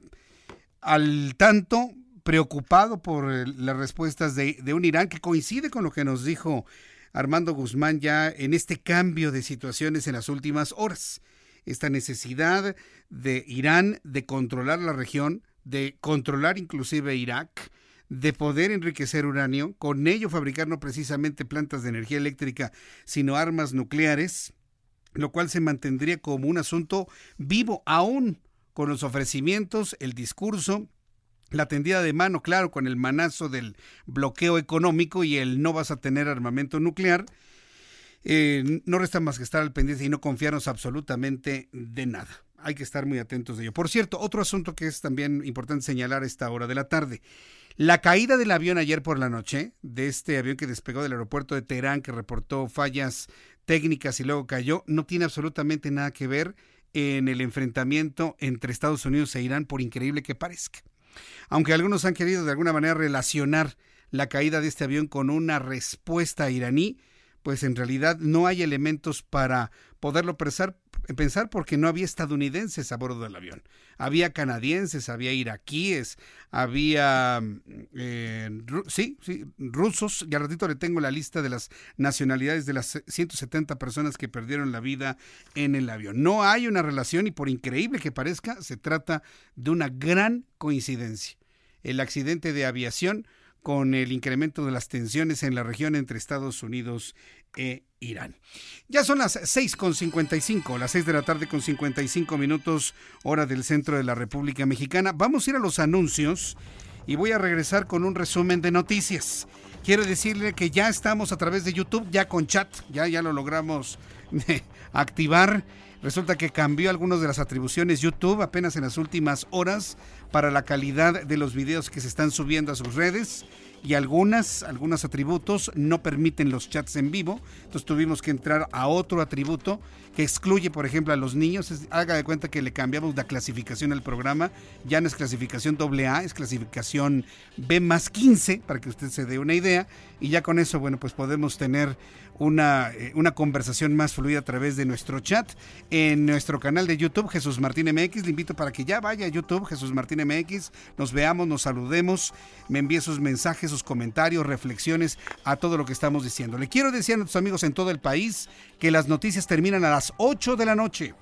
al tanto, preocupado por las respuestas de, de, un Irán que coincide con lo que nos dijo Armando Guzmán ya en este cambio de situaciones en las últimas horas. Esta necesidad de Irán de controlar la región, de controlar inclusive Irak, de poder enriquecer uranio, con ello fabricar no precisamente plantas de energía eléctrica, sino armas nucleares, lo cual se mantendría como un asunto vivo aún con los ofrecimientos, el discurso la tendida de mano, claro, con el manazo del bloqueo económico y el no vas a tener armamento nuclear, eh, no resta más que estar al pendiente y no confiarnos absolutamente de nada. Hay que estar muy atentos de ello. Por cierto, otro asunto que es también importante señalar a esta hora de la tarde. La caída del avión ayer por la noche, de este avión que despegó del aeropuerto de Teherán, que reportó fallas técnicas y luego cayó, no tiene absolutamente nada que ver en el enfrentamiento entre Estados Unidos e Irán, por increíble que parezca. Aunque algunos han querido de alguna manera relacionar la caída de este avión con una respuesta iraní, pues en realidad no hay elementos para poderlo pensar, pensar porque no había estadounidenses a bordo del avión. Había canadienses, había iraquíes, había eh, sí, sí, rusos. Y al ratito le tengo la lista de las nacionalidades de las 170 personas que perdieron la vida en el avión. No hay una relación y por increíble que parezca, se trata de una gran coincidencia. El accidente de aviación con el incremento de las tensiones en la región entre Estados Unidos e Irán. Ya son las 6.55, las 6 de la tarde con 55 minutos, hora del centro de la República Mexicana. Vamos a ir a los anuncios y voy a regresar con un resumen de noticias. Quiero decirle que ya estamos a través de YouTube, ya con chat, ya, ya lo logramos activar. Resulta que cambió algunas de las atribuciones YouTube apenas en las últimas horas para la calidad de los videos que se están subiendo a sus redes y algunas, algunos atributos no permiten los chats en vivo. Entonces tuvimos que entrar a otro atributo que excluye, por ejemplo, a los niños. haga de cuenta que le cambiamos la clasificación al programa. Ya no es clasificación AA, es clasificación B más 15, para que usted se dé una idea. Y ya con eso, bueno, pues podemos tener una, eh, una conversación más fluida a través de nuestro chat en nuestro canal de YouTube, Jesús Martín MX. Le invito para que ya vaya a YouTube, Jesús Martín MX, nos veamos, nos saludemos, me envíe sus mensajes, sus comentarios, reflexiones a todo lo que estamos diciendo. Le quiero decir a nuestros amigos en todo el país que las noticias terminan a las 8 de la noche.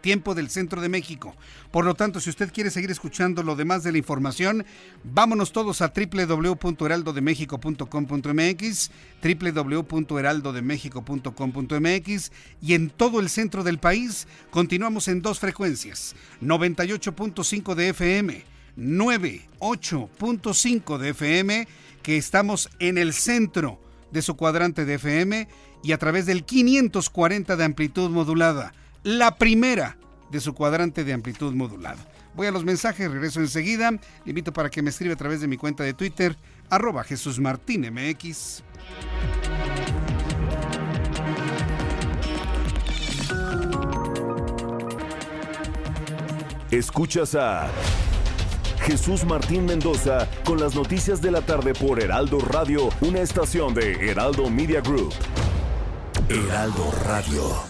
Tiempo del centro de México. Por lo tanto, si usted quiere seguir escuchando lo demás de la información, vámonos todos a www.heraldodemexico.com.mx, www.heraldodemexico.com.mx y en todo el centro del país continuamos en dos frecuencias, 98.5 de FM, 98.5 de FM, que estamos en el centro de su cuadrante de FM y a través del 540 de amplitud modulada, la primera de su cuadrante de amplitud modulada. Voy a los mensajes, regreso enseguida. Le invito para que me escriba a través de mi cuenta de Twitter, arroba Jesús Martín MX.
Escuchas a Jesús Martín Mendoza con las noticias de la tarde por Heraldo Radio, una estación de Heraldo Media Group. Heraldo Radio.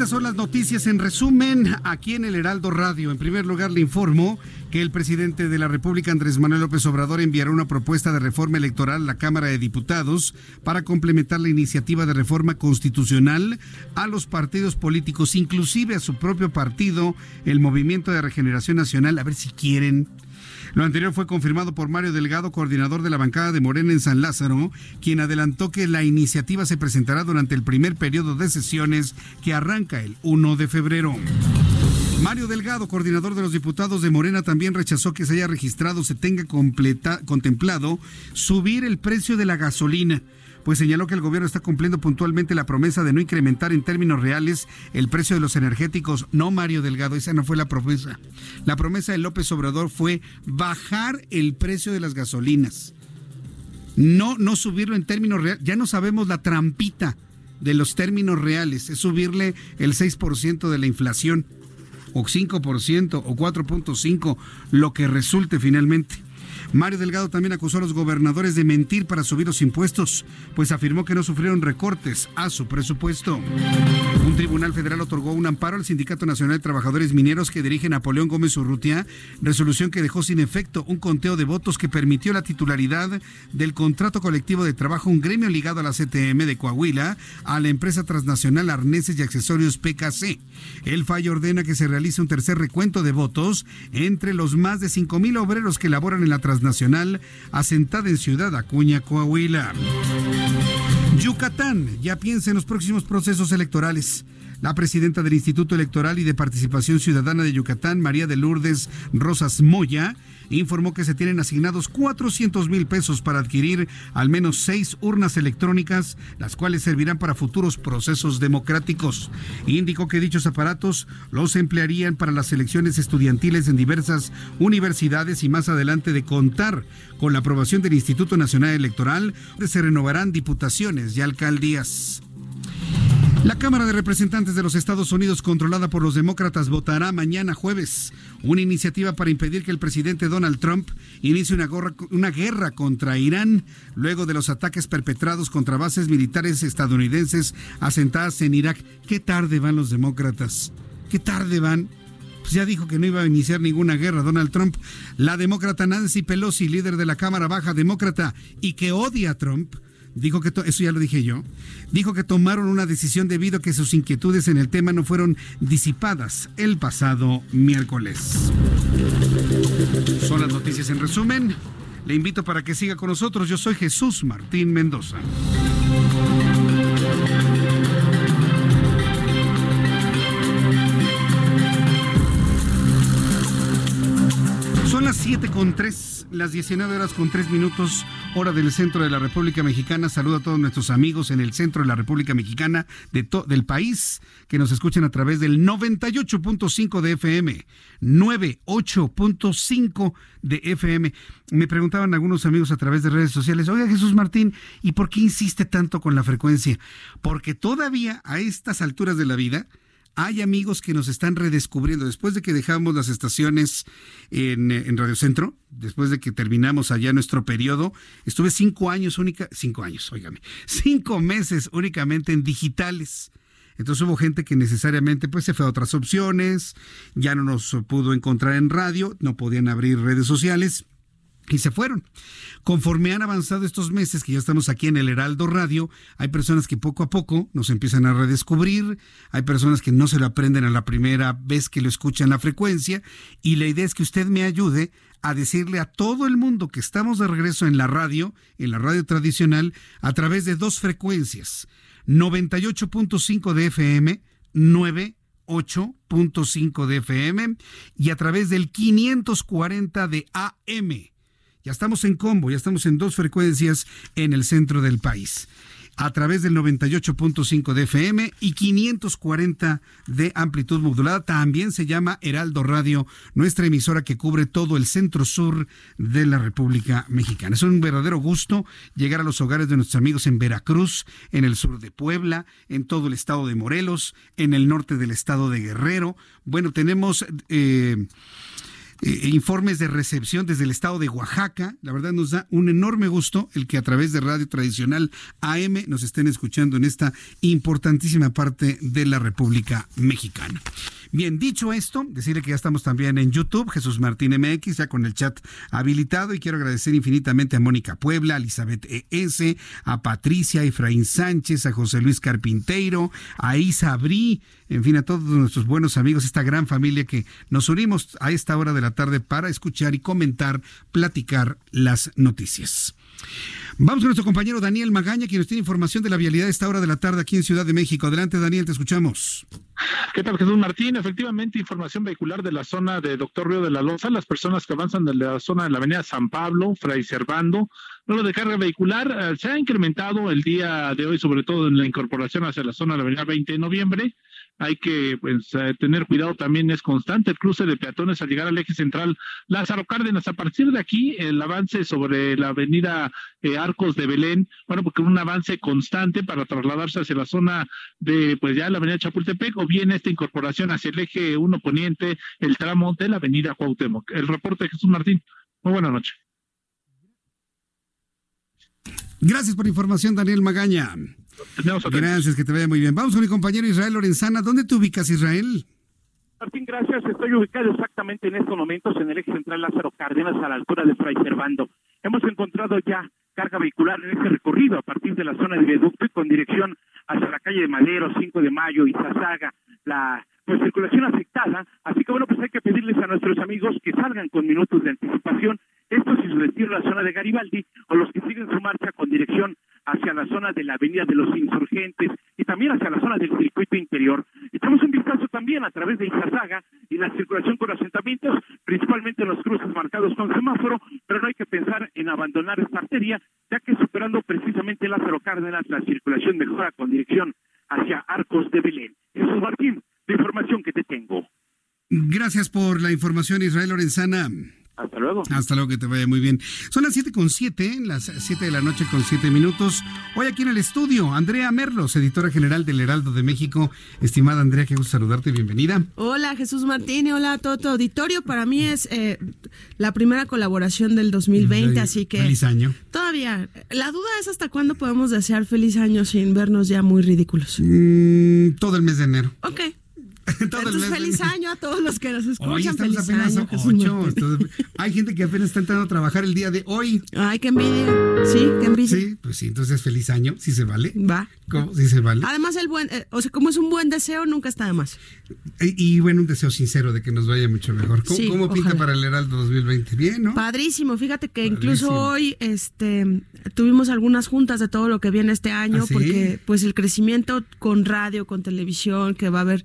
Estas son las noticias en resumen aquí en el Heraldo Radio. En primer lugar, le informo que el presidente de la República, Andrés Manuel López Obrador, enviará una propuesta de reforma electoral a la Cámara de Diputados para complementar la iniciativa de reforma constitucional a los partidos políticos, inclusive a su propio partido, el Movimiento de Regeneración Nacional, a ver si quieren. Lo anterior fue confirmado por Mario Delgado, coordinador de la bancada de Morena en San Lázaro, quien adelantó que la iniciativa se presentará durante el primer periodo de sesiones que arranca el 1 de febrero. Mario Delgado, coordinador de los diputados de Morena, también rechazó que se haya registrado, se tenga contemplado subir el precio de la gasolina pues señaló que el gobierno está cumpliendo puntualmente la promesa de no incrementar en términos reales el precio de los energéticos. No, Mario Delgado, esa no fue la promesa. La promesa de López Obrador fue bajar el precio de las gasolinas. No, no subirlo en términos reales. Ya no sabemos la trampita de los términos reales, es subirle el 6% de la inflación o 5% o 4.5%, lo que resulte finalmente. Mario Delgado también acusó a los gobernadores de mentir para subir los impuestos, pues afirmó que no sufrieron recortes a su presupuesto. Un tribunal federal otorgó un amparo al Sindicato Nacional de Trabajadores Mineros que dirige Napoleón Gómez Urrutia, resolución que dejó sin efecto un conteo de votos que permitió la titularidad del contrato colectivo de trabajo, un gremio ligado a la CTM de Coahuila, a la empresa transnacional Arneses y Accesorios PKC. El fallo ordena que se realice un tercer recuento de votos entre los más de 5 mil obreros que laboran en la transnacional nacional asentada en Ciudad Acuña, Coahuila. Yucatán ya piensa en los próximos procesos electorales. La presidenta del Instituto Electoral y de Participación Ciudadana de Yucatán, María de Lourdes Rosas Moya, informó que se tienen asignados 400 mil pesos para adquirir al menos seis urnas electrónicas, las cuales servirán para futuros procesos democráticos. Indicó que dichos aparatos los emplearían para las elecciones estudiantiles en diversas universidades y más adelante de contar con la aprobación del Instituto Nacional Electoral, se renovarán diputaciones y alcaldías. La Cámara de Representantes de los Estados Unidos, controlada por los demócratas, votará mañana jueves una iniciativa para impedir que el presidente Donald Trump inicie una, guerra contra Irán luego de los ataques perpetrados contra bases militares estadounidenses asentadas en Irak. ¿Qué tarde van los demócratas? ¿Qué tarde van? Pues ya dijo que no iba a iniciar ninguna guerra Donald Trump. La demócrata Nancy Pelosi, líder de la Cámara Baja Demócrata y que odia a Trump, dijo que eso ya lo dije yo, dijo que tomaron una decisión debido a que sus inquietudes en el tema no fueron disipadas el pasado miércoles. Son las noticias en resumen. Le invito para que siga con nosotros. Yo soy Jesús Martín Mendoza. Las 7 con 3, las 19 horas con 3 minutos, hora del centro de la República Mexicana. Saludo a todos nuestros amigos en el centro de la República Mexicana de del país que nos escuchan a través del 98.5 de FM, 98.5 de FM. Me preguntaban algunos amigos a través de redes sociales, oiga Jesús Martín, ¿y por qué insiste tanto con la frecuencia? Porque todavía a estas alturas de la vida, hay amigos que nos están redescubriendo. Después de que dejamos las estaciones en, en Radio Centro, después de que terminamos allá nuestro periodo, estuve cinco años única, cinco años, óigame, cinco meses únicamente en digitales. Entonces hubo gente que necesariamente pues se fue a otras opciones, ya no nos pudo encontrar en radio, no podían abrir redes sociales y se fueron. Conforme han avanzado estos meses que ya estamos aquí en el Heraldo Radio, hay personas que poco a poco nos empiezan a redescubrir, hay personas que no se lo aprenden a la primera vez que lo escuchan la frecuencia y la idea es que usted me ayude a decirle a todo el mundo que estamos de regreso en la radio, en la radio tradicional, a través de dos frecuencias, 98.5 de FM, 98.5 de FM y a través del 540 de AM. Ya estamos en combo, ya estamos en dos frecuencias en el centro del país. A través del 98.5 de FM y 540 de amplitud modulada. También se llama Heraldo Radio, nuestra emisora que cubre todo el centro sur de la República Mexicana. Es un verdadero gusto llegar a los hogares de nuestros amigos en Veracruz, en el sur de Puebla, en todo el estado de Morelos, en el norte del estado de Guerrero. Bueno, tenemos. Eh, eh, informes de recepción desde el estado de Oaxaca. La verdad nos da un enorme gusto el que a través de radio tradicional AM nos estén escuchando en esta importantísima parte de la República Mexicana. Bien, dicho esto, decirle que ya estamos también en YouTube, Jesús Martín MX, ya con el chat habilitado y quiero agradecer infinitamente a Mónica Puebla, a Elizabeth ES, a Patricia, a Efraín Sánchez, a José Luis Carpinteiro, a Isa Brí, en fin, a todos nuestros buenos amigos, esta gran familia que nos unimos a esta hora de la tarde para escuchar y comentar, platicar las noticias. Vamos con nuestro compañero Daniel Magaña, quien nos tiene información de la vialidad a esta hora de la tarde aquí en Ciudad de México. Adelante, Daniel, te escuchamos.
¿Qué tal, Jesús Martín? Efectivamente, información vehicular de la zona de Doctor Río de la Loza. Las personas que avanzan de la zona de la avenida San Pablo, Fray Servando, número de carga vehicular eh, se ha incrementado el día de hoy, sobre todo en la incorporación hacia la zona de la avenida 20 de noviembre hay que pues, eh, tener cuidado también, es constante el cruce de peatones al llegar al eje central Lázaro Cárdenas. A partir de aquí, el avance sobre la avenida eh, Arcos de Belén, bueno, porque un avance constante para trasladarse hacia la zona de, pues ya la avenida Chapultepec, o bien esta incorporación hacia el eje 1 poniente, el tramo de la avenida Cuauhtémoc. El reporte de Jesús Martín. Muy buena noche.
Gracias por la información, Daniel Magaña. Gracias, que te vaya muy bien. Vamos con mi compañero Israel Lorenzana. ¿Dónde te ubicas, Israel?
Martín, gracias. Estoy ubicado exactamente en estos momentos en el eje central Lázaro Cárdenas, a la altura de Fray Servando. Hemos encontrado ya carga vehicular en este recorrido a partir de la zona de viaducto y con dirección hacia la calle de Madero, 5 de Mayo y Zazaga, la pues, circulación afectada. Así que bueno, pues hay que pedirles a nuestros amigos que salgan con minutos de anticipación. Esto si su destino la zona de Garibaldi o los que siguen su marcha con dirección hacia la zona de la Avenida de los Insurgentes y también hacia la zona del circuito interior. Echamos un vistazo también a través de Izazaga y la circulación con asentamientos, principalmente los cruces marcados con semáforo, pero no hay que pensar en abandonar esta arteria, ya que superando precisamente Lázaro Cárdenas, la circulación mejora con dirección hacia Arcos de Belén. Eso es Martín, la información que te tengo.
Gracias por la información, Israel Lorenzana.
Hasta luego.
Hasta luego, que te vaya muy bien. Son las 7 con 7, las 7 de la noche con 7 minutos. Hoy aquí en el estudio, Andrea Merlos, editora general del Heraldo de México. Estimada Andrea, qué gusto saludarte, bienvenida.
Hola Jesús Martín y hola a todo tu auditorio. Para mí es eh, la primera colaboración del 2020, así que...
Feliz año.
Todavía, la duda es hasta cuándo podemos desear feliz año sin vernos ya muy ridículos.
Mm, todo el mes de enero.
Ok. Entonces, feliz año a todos los que nos escuchan.
Hoy
feliz
apenas
año,
ocho. hay gente que apenas está entrando a trabajar el día de hoy.
Ay, qué envidia. Sí, qué envidia.
Sí, pues sí, entonces feliz año, si se vale.
Va.
¿Cómo? ¿Sí se vale?
Además, el buen, eh, o sea, como es un buen deseo, nunca está de más.
Y, bueno, un deseo sincero de que nos vaya mucho mejor. ¿Cómo, pinta para el Heraldo 2020? Bien, ¿no?
Padrísimo. Fíjate que incluso hoy este, tuvimos algunas juntas de todo lo que viene este año, ¿Ah, porque pues el crecimiento con radio, con televisión, que va a haber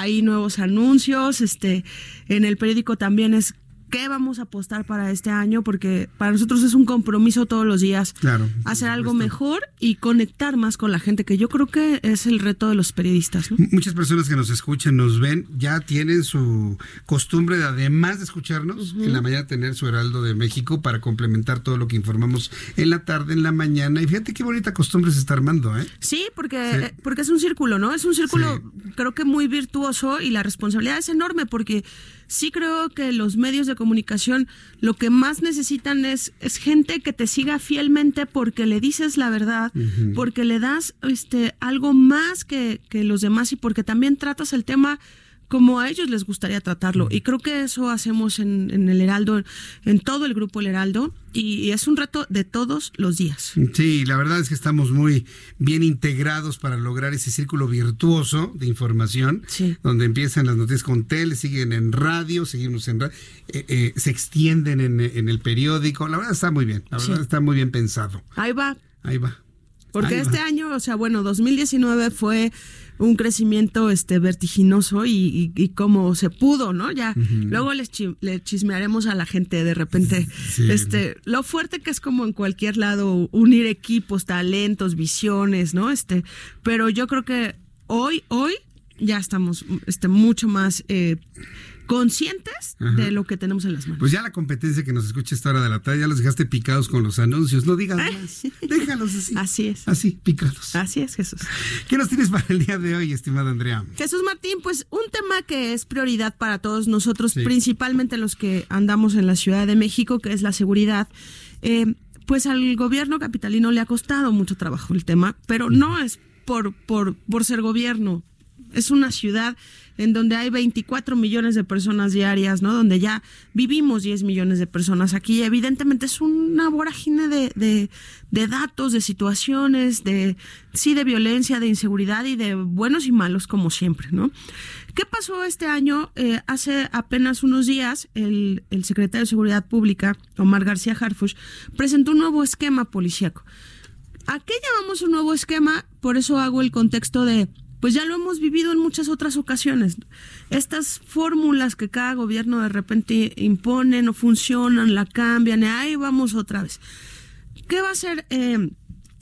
ahí nuevos anuncios, este, en el periódico también es qué vamos a apostar para este año, porque para nosotros es un compromiso todos los días
claro,
hacer algo mejor y conectar más con la gente, que yo creo que es el reto de los periodistas.
Muchas personas que nos escuchan, nos ven, ya tienen su costumbre de, además de escucharnos, en la mañana tener su Heraldo de México para complementar todo lo que informamos en la tarde, en la mañana. Y fíjate qué bonita costumbre se está armando, ¿eh?
Sí, porque, porque es un círculo, ¿no? Es un círculo, creo que muy virtuoso y la responsabilidad es enorme porque sí creo que los medios de comunicación lo que más necesitan es, es gente que te siga fielmente porque le dices la verdad, porque le das este algo más que, que los demás y porque también tratas el tema como a ellos les gustaría tratarlo. Y creo que eso hacemos en, en, el Heraldo, en todo el grupo El Heraldo, y es un reto de todos los días.
Sí, la verdad es que estamos muy bien integrados para lograr ese círculo virtuoso de información, donde empiezan las noticias con tele, siguen en radio, seguimos en radio, eh, eh, se extienden en, en, el periódico. La verdad está muy bien, la verdad está muy bien pensado.
Ahí va.
Ahí va.
Porque este año, o sea, bueno, 2019 fue un crecimiento este vertiginoso y, y, como se pudo, ¿no? Ya luego les le chismearemos a la gente de repente este lo fuerte que es como en cualquier lado unir equipos, talentos, visiones, ¿no? Este, pero yo creo que hoy hoy ya estamos este mucho más eh, conscientes de lo que tenemos en las manos.
Pues ya la competencia que nos escucha esta hora de la tarde, ya los dejaste picados con los anuncios. No digas más. Déjalos así.
Así es.
Así, picados.
Así es, Jesús.
¿Qué nos tienes para el día de hoy, estimada Andrea?
Jesús Martín, pues un tema que es prioridad para todos nosotros, principalmente los que andamos en la Ciudad de México, que es la seguridad. Eh, pues al gobierno capitalino le ha costado mucho trabajo el tema, pero no es por, por, por ser gobierno. Es una ciudad en donde hay 24 millones de personas diarias, ¿no? Donde ya vivimos 10 millones de personas aquí. Evidentemente es una vorágine de, de, datos, de situaciones, de sí, de violencia, de inseguridad y de buenos y malos, como siempre, ¿no? ¿Qué pasó este año? Eh, hace apenas unos días, el, el secretario de Seguridad Pública, Omar García Harfush, presentó un nuevo esquema policíaco. ¿A qué llamamos un nuevo esquema? Por eso hago el contexto de pues ya lo hemos vivido en muchas otras ocasiones. Estas fórmulas que cada gobierno de repente impone no funcionan, la cambian, y ahí vamos otra vez. ¿Qué va a hacer eh,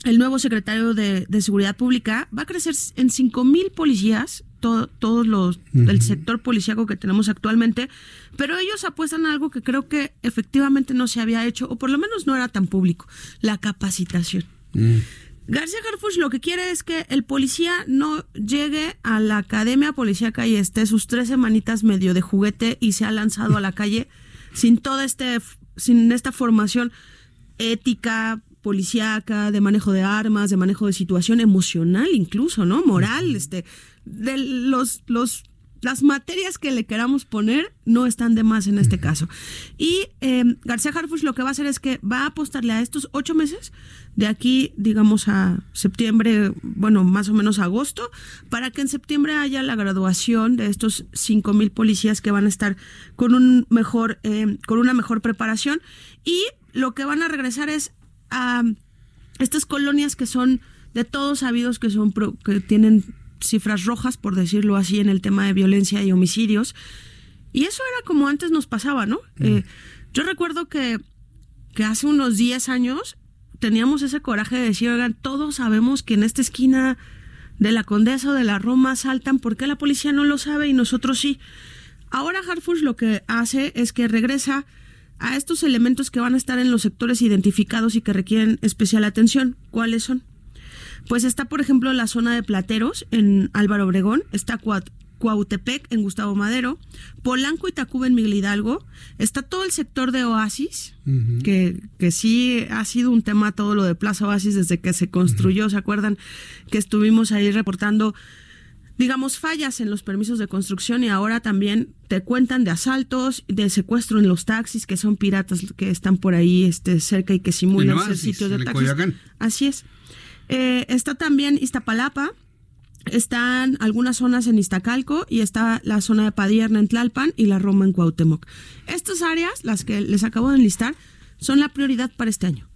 el nuevo secretario de, Seguridad Pública? Va a crecer en cinco mil policías, todos los del sector policíaco que tenemos actualmente, pero ellos apuestan a algo que creo que efectivamente no se había hecho, o por lo menos no era tan público, la capacitación. Mm. García Harfuch lo que quiere es que el policía no llegue a la academia policíaca y esté sus tres semanitas medio de juguete y se ha lanzado a la calle sin toda este, sin esta formación ética, policíaca, de manejo de armas, de manejo de situación emocional incluso, ¿no? Moral, este, de los, los las materias que le queramos poner no están de más en este caso. Y eh, García Harfuch lo que va a hacer es que va a apostarle a estos ocho meses de aquí, digamos, a septiembre, bueno, más o menos agosto, para que en septiembre haya la graduación de estos cinco mil policías que van a estar con un mejor, eh, con una mejor preparación. Y lo que van a regresar es a estas colonias que son de todos sabidos que son que tienen cifras rojas, por decirlo así, en el tema de violencia y homicidios. Y eso era como antes nos pasaba, ¿no? Eh, yo recuerdo que, que hace unos 10 años teníamos ese coraje de decir, oigan, todos sabemos que en esta esquina de la Condesa o de la Roma saltan, ¿por qué la policía no lo sabe y nosotros sí? Ahora Harfush lo que hace es que regresa a estos elementos que van a estar en los sectores identificados y que requieren especial atención. ¿Cuáles son? Pues está, por ejemplo, la zona de Plateros en Álvaro Obregón, está Cuautepec en Gustavo Madero, Polanco y Tacuba en Miguel Hidalgo, está todo el sector de Oasis, que, que sí ha sido un tema todo lo de Plaza Oasis desde que se construyó, ¿se acuerdan? Que estuvimos ahí reportando digamos, fallas en los permisos de construcción y ahora también te cuentan de asaltos, de secuestro en los taxis, que son piratas que están por ahí este, cerca y que simulan ser sitios de taxis. Así es. Eh, está también Iztapalapa, están algunas zonas en Iztacalco y está la zona de Padierna en Tlalpan y la Roma en Cuauhtémoc. Estas áreas, las que les acabo de enlistar, son la prioridad para este año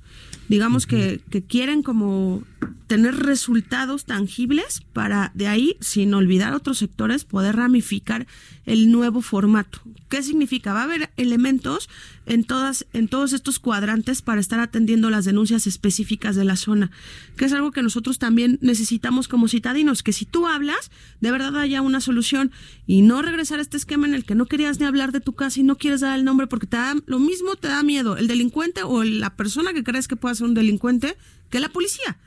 digamos que, que, quieren como tener resultados tangibles para de ahí, sin olvidar otros sectores, poder ramificar el nuevo formato. ¿Qué significa? Va a haber elementos en todas, en todos estos cuadrantes para estar atendiendo las denuncias específicas de la zona, que es algo que nosotros también necesitamos como citadinos, que si tú hablas, de verdad haya una solución y no regresar a este esquema en el que no querías ni hablar de tu casa y no quieres dar el nombre porque te da, lo mismo te da miedo el delincuente o la persona que crees que pueda ser un delincuente que la policía.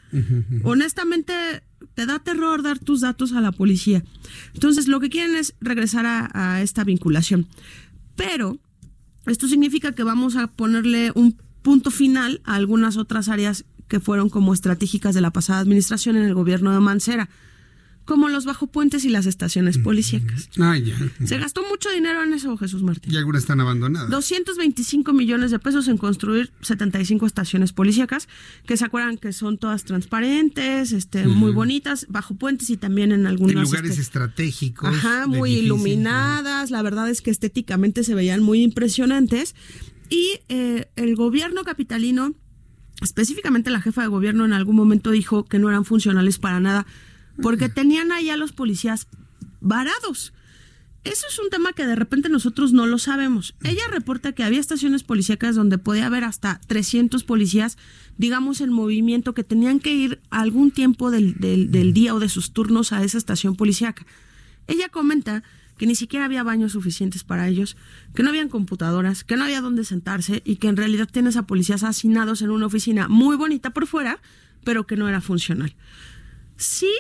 Honestamente, te da terror dar tus datos a la policía. Entonces, lo que quieren es regresar a, esta vinculación. Pero esto significa que vamos a ponerle un punto final a algunas otras áreas que fueron como estratégicas de la pasada administración en el gobierno de Mancera como los bajo puentes y las estaciones policíacas.
Ah, ya.
Se gastó mucho dinero en eso, Jesús Martín.
Y algunas están abandonadas.
225 millones de pesos en construir 75 estaciones policíacas, que se acuerdan que son todas transparentes, este, muy bonitas, bajo puentes y también en algunos...
En lugares este, estratégicos.
Ajá, muy iluminadas. La verdad es que estéticamente se veían muy impresionantes. Y eh, el gobierno capitalino, específicamente la jefa de gobierno, en algún momento dijo que no eran funcionales para nada porque tenían ahí a los policías varados. Eso es un tema que de repente nosotros no lo sabemos. Ella reporta que había estaciones policíacas donde podía haber hasta 300 policías, digamos, en movimiento, que tenían que ir algún tiempo del, del día o de sus turnos a esa estación policíaca. Ella comenta que ni siquiera había baños suficientes para ellos, que no habían computadoras, que no había dónde sentarse y que en realidad tienes a policías hacinados en una oficina muy bonita por fuera, pero que no era funcional. Sí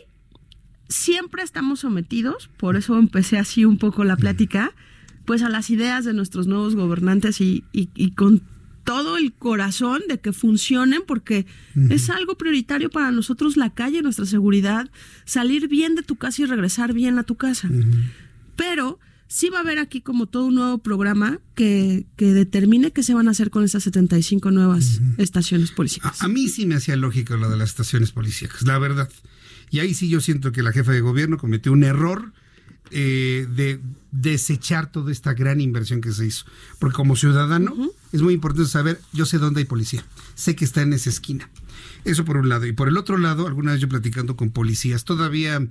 siempre estamos sometidos, por eso empecé así un poco la plática, pues a las ideas de nuestros nuevos gobernantes y, con todo el corazón de que funcionen, porque es algo prioritario para nosotros la calle, nuestra seguridad, salir bien de tu casa y regresar bien a tu casa. Pero sí va a haber aquí como todo un nuevo programa que, que determine qué se van a hacer con esas 75 nuevas estaciones policíacas.
A, a, mí sí me hacía lógico lo de las estaciones policíacas, la verdad. Y ahí sí yo siento que la jefa de gobierno cometió un error eh, de desechar toda esta gran inversión que se hizo. Porque como ciudadano es muy importante saber, yo sé dónde hay policía, sé que está en esa esquina. Eso por un lado. Y por el otro lado, alguna vez yo platicando con policías, todavía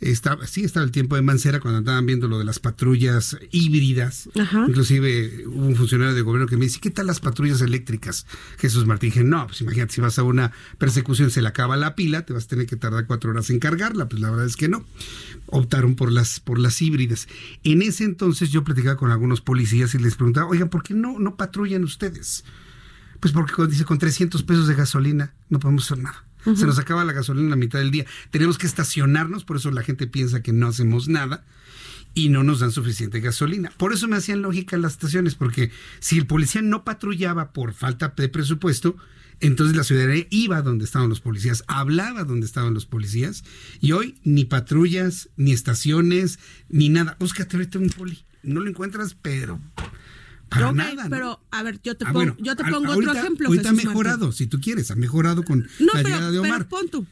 estaba, sí estaba el tiempo de Mancera cuando andaban viendo lo de las patrullas híbridas. Inclusive hubo un funcionario de gobierno que me dice, ¿qué tal las patrullas eléctricas? Jesús Martín, dije, no, pues imagínate, si vas a una persecución, se le acaba la pila, te vas a tener que tardar cuatro horas en cargarla. Pues la verdad es que no. Optaron por las, por las híbridas. En ese entonces yo platicaba con algunos policías y les preguntaba, oigan, ¿por qué no, no patrullan ustedes? Pues porque dice, con 300 pesos de gasolina no podemos hacer nada. Se nos acaba la gasolina en la mitad del día. Tenemos que estacionarnos, por eso la gente piensa que no hacemos nada y no nos dan suficiente gasolina. Por eso me hacían lógica las estaciones, porque si el policía no patrullaba por falta de presupuesto, entonces la ciudadanía iba donde estaban los policías, hablaba donde estaban los policías, y hoy ni patrullas, ni estaciones, ni nada. Búscate ahorita un poli. No lo encuentras, pero
pero, a ver, yo te, ah, pongo, yo te pongo otro ejemplo.
Ahorita ha mejorado, si tú quieres, ha mejorado con la llegada de Omar.
Pero pon tú.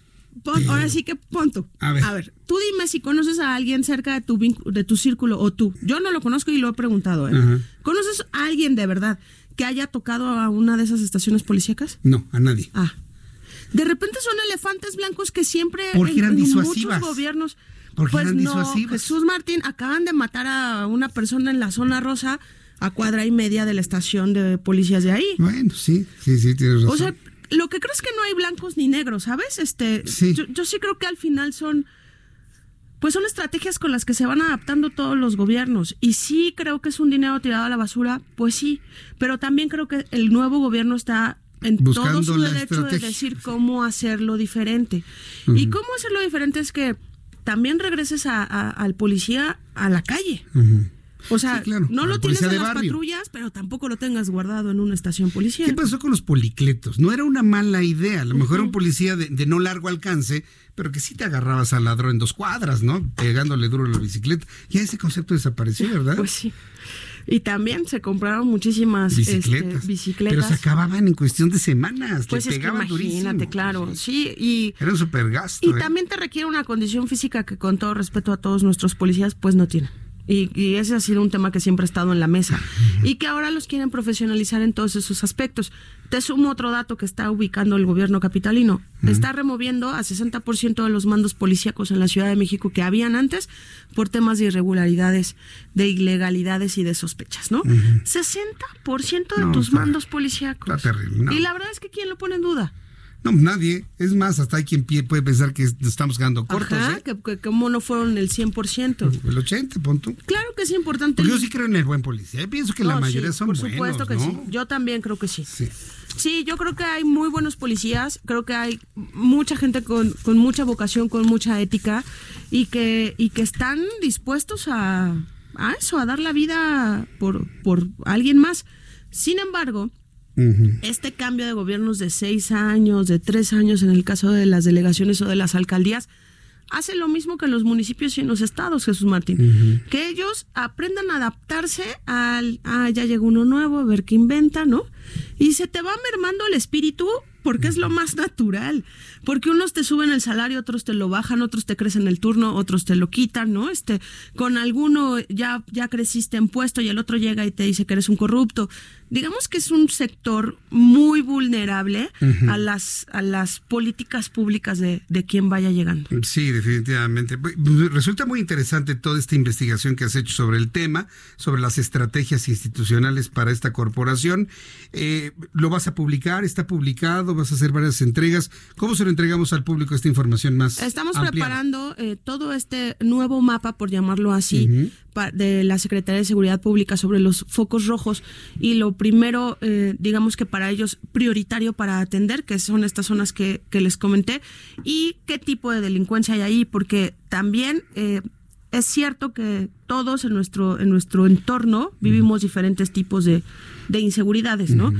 ahora sí que pon tú. A ver. tú dime si conoces a alguien cerca de tu, de tu círculo o tú. Yo no lo conozco y lo he preguntado. ¿eh? ¿Conoces a alguien de verdad que haya tocado a una de esas estaciones policíacas?
No, a nadie.
Ah. De repente son elefantes blancos que siempre
en, eran
muchos gobiernos. pues no, Jesús Martín, acaban de matar a una persona en la zona rosa a cuadra y media de la estación de policías de ahí.
Bueno, sí, sí, sí, tienes razón.
O sea, lo que creo es que no hay blancos ni negros, ¿sabes? Este, Yo, sí creo que al final son, pues son estrategias con las que se van adaptando todos los gobiernos. Y sí creo que es un dinero tirado a la basura, pues sí. Pero también creo que el nuevo gobierno está en todo su derecho de decir cómo hacerlo diferente. Y cómo hacerlo diferente es que también regreses a, al policía a la calle. O sea, no lo tienes en las patrullas, pero tampoco lo tengas guardado en una estación policial.
¿Qué pasó con los policletos? No era una mala idea. A lo mejor era un policía de, no largo alcance, pero que sí te agarrabas al ladrón en dos cuadras, ¿no? Pegándole duro a la bicicleta. Ya ese concepto desapareció, ¿verdad?
Pues sí. Y también se compraron muchísimas bicicletas. Este,
pero se acababan en cuestión de semanas.
Pues es que imagínate, claro. Sí, y.
Era un.
Y ¿eh? también te requiere una condición física que, con todo respeto a todos nuestros policías, pues no tienen. Y, ese ha sido un tema que siempre ha estado en la mesa y que ahora los quieren profesionalizar en todos esos aspectos. Te sumo otro dato que está ubicando el gobierno capitalino. Está removiendo a 60% de los mandos policíacos en la Ciudad de México que habían antes por temas de irregularidades, de ilegalidades y de sospechas, ¿no? 60% de tus mandos policíacos.
Está terrible.
Y la verdad es que ¿quién lo pone en duda?
No, nadie. Es más, hasta hay quien puede pensar que estamos quedando cortos.
Ajá,
¿eh?
que, como no fueron el 100%.
El 80, punto.
Claro que es importante.
yo sí creo en el buen policía. Yo pienso que la mayoría son buenos. Por supuesto que sí.
Yo también creo que sí. sí. Sí, yo creo que hay muy buenos policías. Creo que hay mucha gente con, con mucha vocación, con mucha ética y que, y que están dispuestos a, a eso, a dar la vida por, por alguien más. Sin embargo, este cambio de gobiernos de seis años, de tres años en el caso de las delegaciones o de las alcaldías, hace lo mismo que en los municipios y en los estados, Jesús Martín. Que ellos aprendan a adaptarse al, ah, ya llegó uno nuevo, a ver qué inventa, ¿no? Y se te va mermando el espíritu porque es lo más natural. Porque unos te suben el salario, otros te lo bajan, otros te crecen el turno, otros te lo quitan, ¿no? Este, con alguno ya, ya creciste en puesto y el otro llega y te dice que eres un corrupto. Digamos que es un sector muy vulnerable a las a las políticas públicas de, de quien vaya llegando.
Sí, definitivamente. Pues, resulta muy interesante toda esta investigación que has hecho sobre el tema, sobre las estrategias institucionales para esta corporación. Eh, ¿Lo vas a publicar? ¿Está publicado? ¿Vas a hacer varias entregas? ¿Cómo se entregamos al público esta información más?
Estamos preparando eh, todo este nuevo mapa, por llamarlo así, de la Secretaría de Seguridad Pública sobre los focos rojos y lo primero, eh, digamos que para ellos prioritario para atender, que son estas zonas que, que, les comenté, y qué tipo de delincuencia hay ahí, porque también eh, es cierto que todos en nuestro, en nuestro entorno vivimos diferentes tipos de, de inseguridades, ¿no?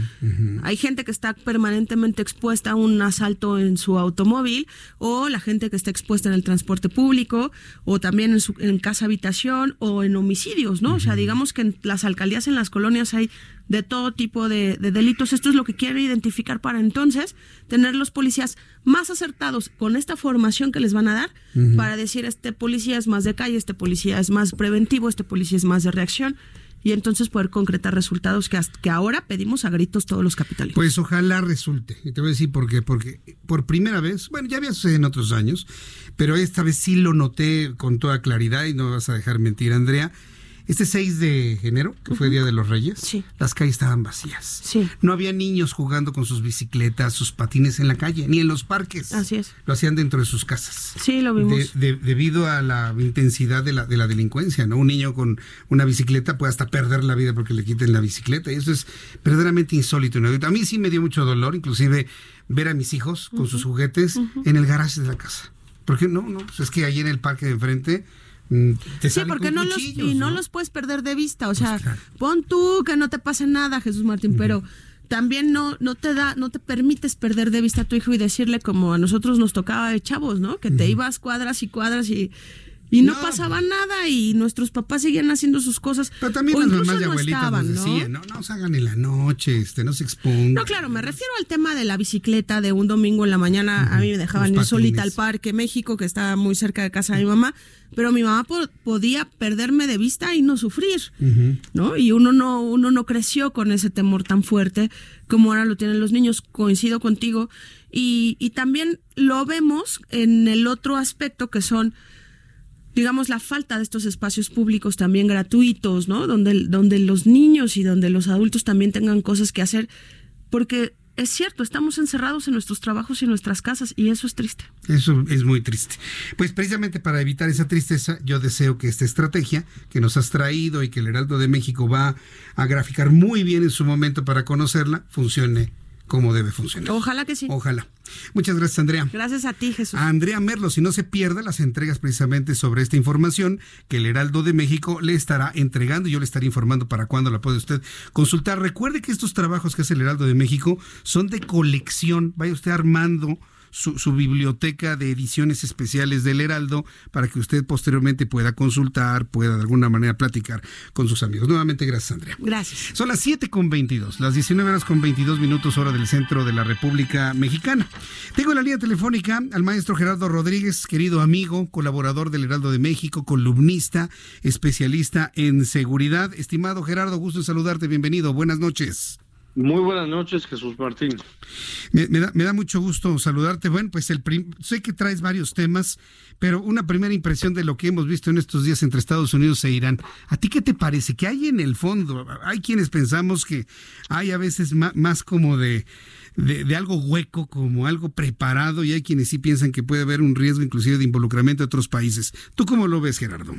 Hay gente que está permanentemente expuesta a un asalto en su automóvil o la gente que está expuesta en el transporte público o también en, su, en casa habitación o en homicidios, ¿no? O sea, digamos que en las alcaldías, en las colonias hay de todo tipo de, delitos. Esto es lo que quiero identificar para entonces tener los policías más acertados con esta formación que les van a dar para decir este policía es más de calle, este policía es más preventivo, este policía es más de reacción y entonces poder concretar resultados que, que ahora pedimos a gritos todos los capitales.
Pues ojalá resulte. Y te voy a decir por qué. Porque por primera vez, bueno, ya había sucedido en otros años, pero esta vez sí lo noté con toda claridad y no me vas a dejar mentir, Andrea este 6 de enero, que fue Día de los Reyes, las calles estaban vacías. No había niños jugando con sus bicicletas, sus patines en la calle, ni en los parques.
Así es.
Lo hacían dentro de sus casas.
Sí, lo vimos.
debido a la intensidad de la, de la delincuencia, ¿no? Un niño con una bicicleta puede hasta perder la vida porque le quiten la bicicleta. Y eso es verdaderamente insólito. A mí sí me dio mucho dolor, inclusive ver a mis hijos con sus juguetes en el garaje de la casa. Porque no, no, pues es que ahí en el parque de enfrente
Sí, porque no los, y ¿no? los puedes perder de vista. O pues sea, pon tú que no te pase nada, Jesús Martín, pero también no, no te da, no te permites perder de vista a tu hijo y decirle como a nosotros nos tocaba de chavos, ¿no? Que te ibas cuadras y cuadras y y no, pasaba nada y nuestros papás seguían haciendo sus cosas.
Pero también las mamás y abuelitas nos decían, ¿no? no, se hagan en la noche, este, no se expongan.
No, claro, me refiero al tema de la bicicleta de un domingo en la mañana. A mí me dejaban ir solita al parque México, que estaba muy cerca de casa de mi mamá, pero mi mamá podía perderme de vista y no sufrir, ¿no? Y uno no, uno no creció con ese temor tan fuerte como ahora lo tienen los niños. Coincido contigo. Y, y también lo vemos en el otro aspecto que son digamos, la falta de estos espacios públicos también gratuitos, ¿no? Donde, donde los niños y donde los adultos también tengan cosas que hacer, porque es cierto, estamos encerrados en nuestros trabajos y en nuestras casas y eso es triste.
Eso es muy triste. Pues precisamente para evitar esa tristeza, yo deseo que esta estrategia que nos has traído y que el Heraldo de México va a graficar muy bien en su momento para conocerla, funcione como debe funcionar.
Ojalá que sí.
Ojalá. Muchas gracias, Andrea.
Gracias a ti, Jesús.
A Andrea Merlo, si no se pierde las entregas precisamente sobre esta información que el Heraldo de México le estará entregando y yo le estaré informando para cuándo la puede usted consultar. Recuerde que estos trabajos que hace el Heraldo de México son de colección. Vaya usted armando su, biblioteca de ediciones especiales del Heraldo para que usted posteriormente pueda consultar, pueda de alguna manera platicar con sus amigos. Nuevamente, gracias, Andrea.
Gracias.
Son las 7 con 22, las 19 horas con 22 minutos hora del centro de la República Mexicana. Tengo en la línea telefónica al maestro Gerardo Rodríguez, querido amigo, colaborador del Heraldo de México, columnista, especialista en seguridad. Estimado Gerardo, gusto en saludarte, bienvenido, buenas noches.
Muy buenas noches, Jesús Martín.
Me, da, mucho gusto saludarte. Bueno, pues el sé que traes varios temas, pero una primera impresión de lo que hemos visto en estos días entre Estados Unidos e Irán. ¿A ti qué te parece? ¿Qué hay en el fondo? Hay quienes pensamos que hay a veces más, como de, de, algo hueco, como algo preparado, y hay quienes sí piensan que puede haber un riesgo inclusive de involucramiento de otros países. ¿Tú cómo lo ves, Gerardo?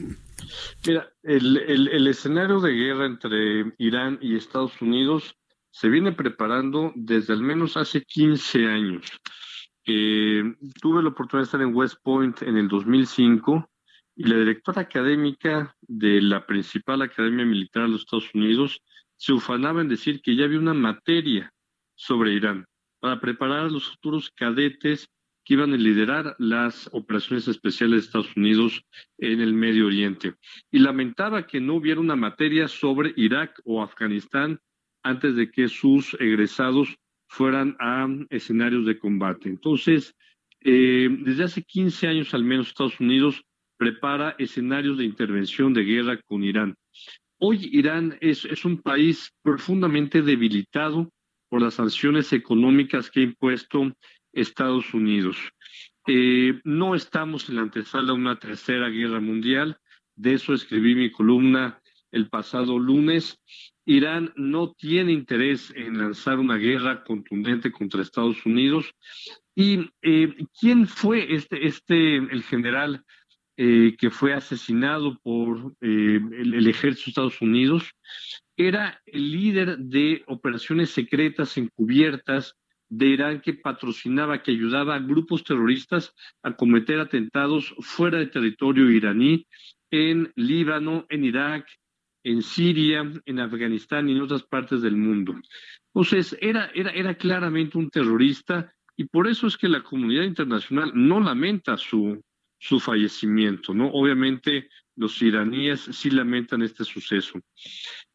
Mira, el, el escenario de guerra entre Irán y Estados Unidos se viene preparando desde al menos hace 15 años. Eh, tuve la oportunidad de estar en West Point en el 2005 y la directora académica de la principal academia militar de los Estados Unidos se ufanaba en decir que ya había una materia sobre Irán para preparar a los futuros cadetes que iban a liderar las operaciones especiales de Estados Unidos en el Medio Oriente. Y lamentaba que no hubiera una materia sobre Irak o Afganistán antes de que sus egresados fueran a escenarios de combate. Entonces, eh, desde hace 15 años al menos Estados Unidos prepara escenarios de intervención de guerra con Irán. Hoy Irán es, un país profundamente debilitado por las sanciones económicas que ha impuesto Estados Unidos. Eh, no estamos en la antesala de una tercera guerra mundial, de eso escribí mi columna el pasado lunes Irán no tiene interés en lanzar una guerra contundente contra Estados Unidos. ¿Y eh, quién fue este, este el general eh, que fue asesinado por eh, el, ejército de Estados Unidos? Era el líder de operaciones secretas encubiertas de Irán que patrocinaba, que ayudaba a grupos terroristas a cometer atentados fuera de territorio iraní en Líbano, en Irak, en Siria, en Afganistán y en otras partes del mundo. Entonces, era, era, era claramente un terrorista y por eso es que la comunidad internacional no lamenta su, su fallecimiento, ¿no? Obviamente los iraníes sí lamentan este suceso.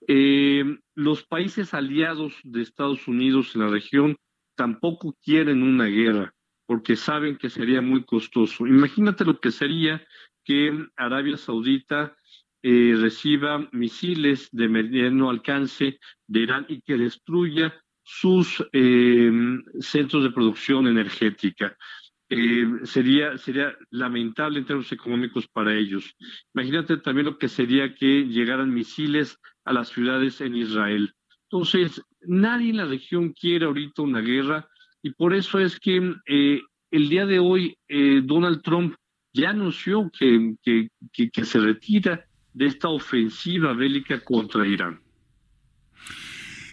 Eh, los países aliados de Estados Unidos en la región tampoco quieren una guerra porque saben que sería muy costoso. Imagínate lo que sería que Arabia Saudita eh, reciba misiles de mediano alcance de Irán y que destruya sus eh, centros de producción energética. Eh, sería, sería lamentable en términos económicos para ellos. Imagínate también lo que sería que llegaran misiles a las ciudades en Israel. Entonces, nadie en la región quiere ahorita una guerra y por eso es que el día de hoy Donald Trump ya anunció que, que se retira de esta ofensiva bélica contra Irán.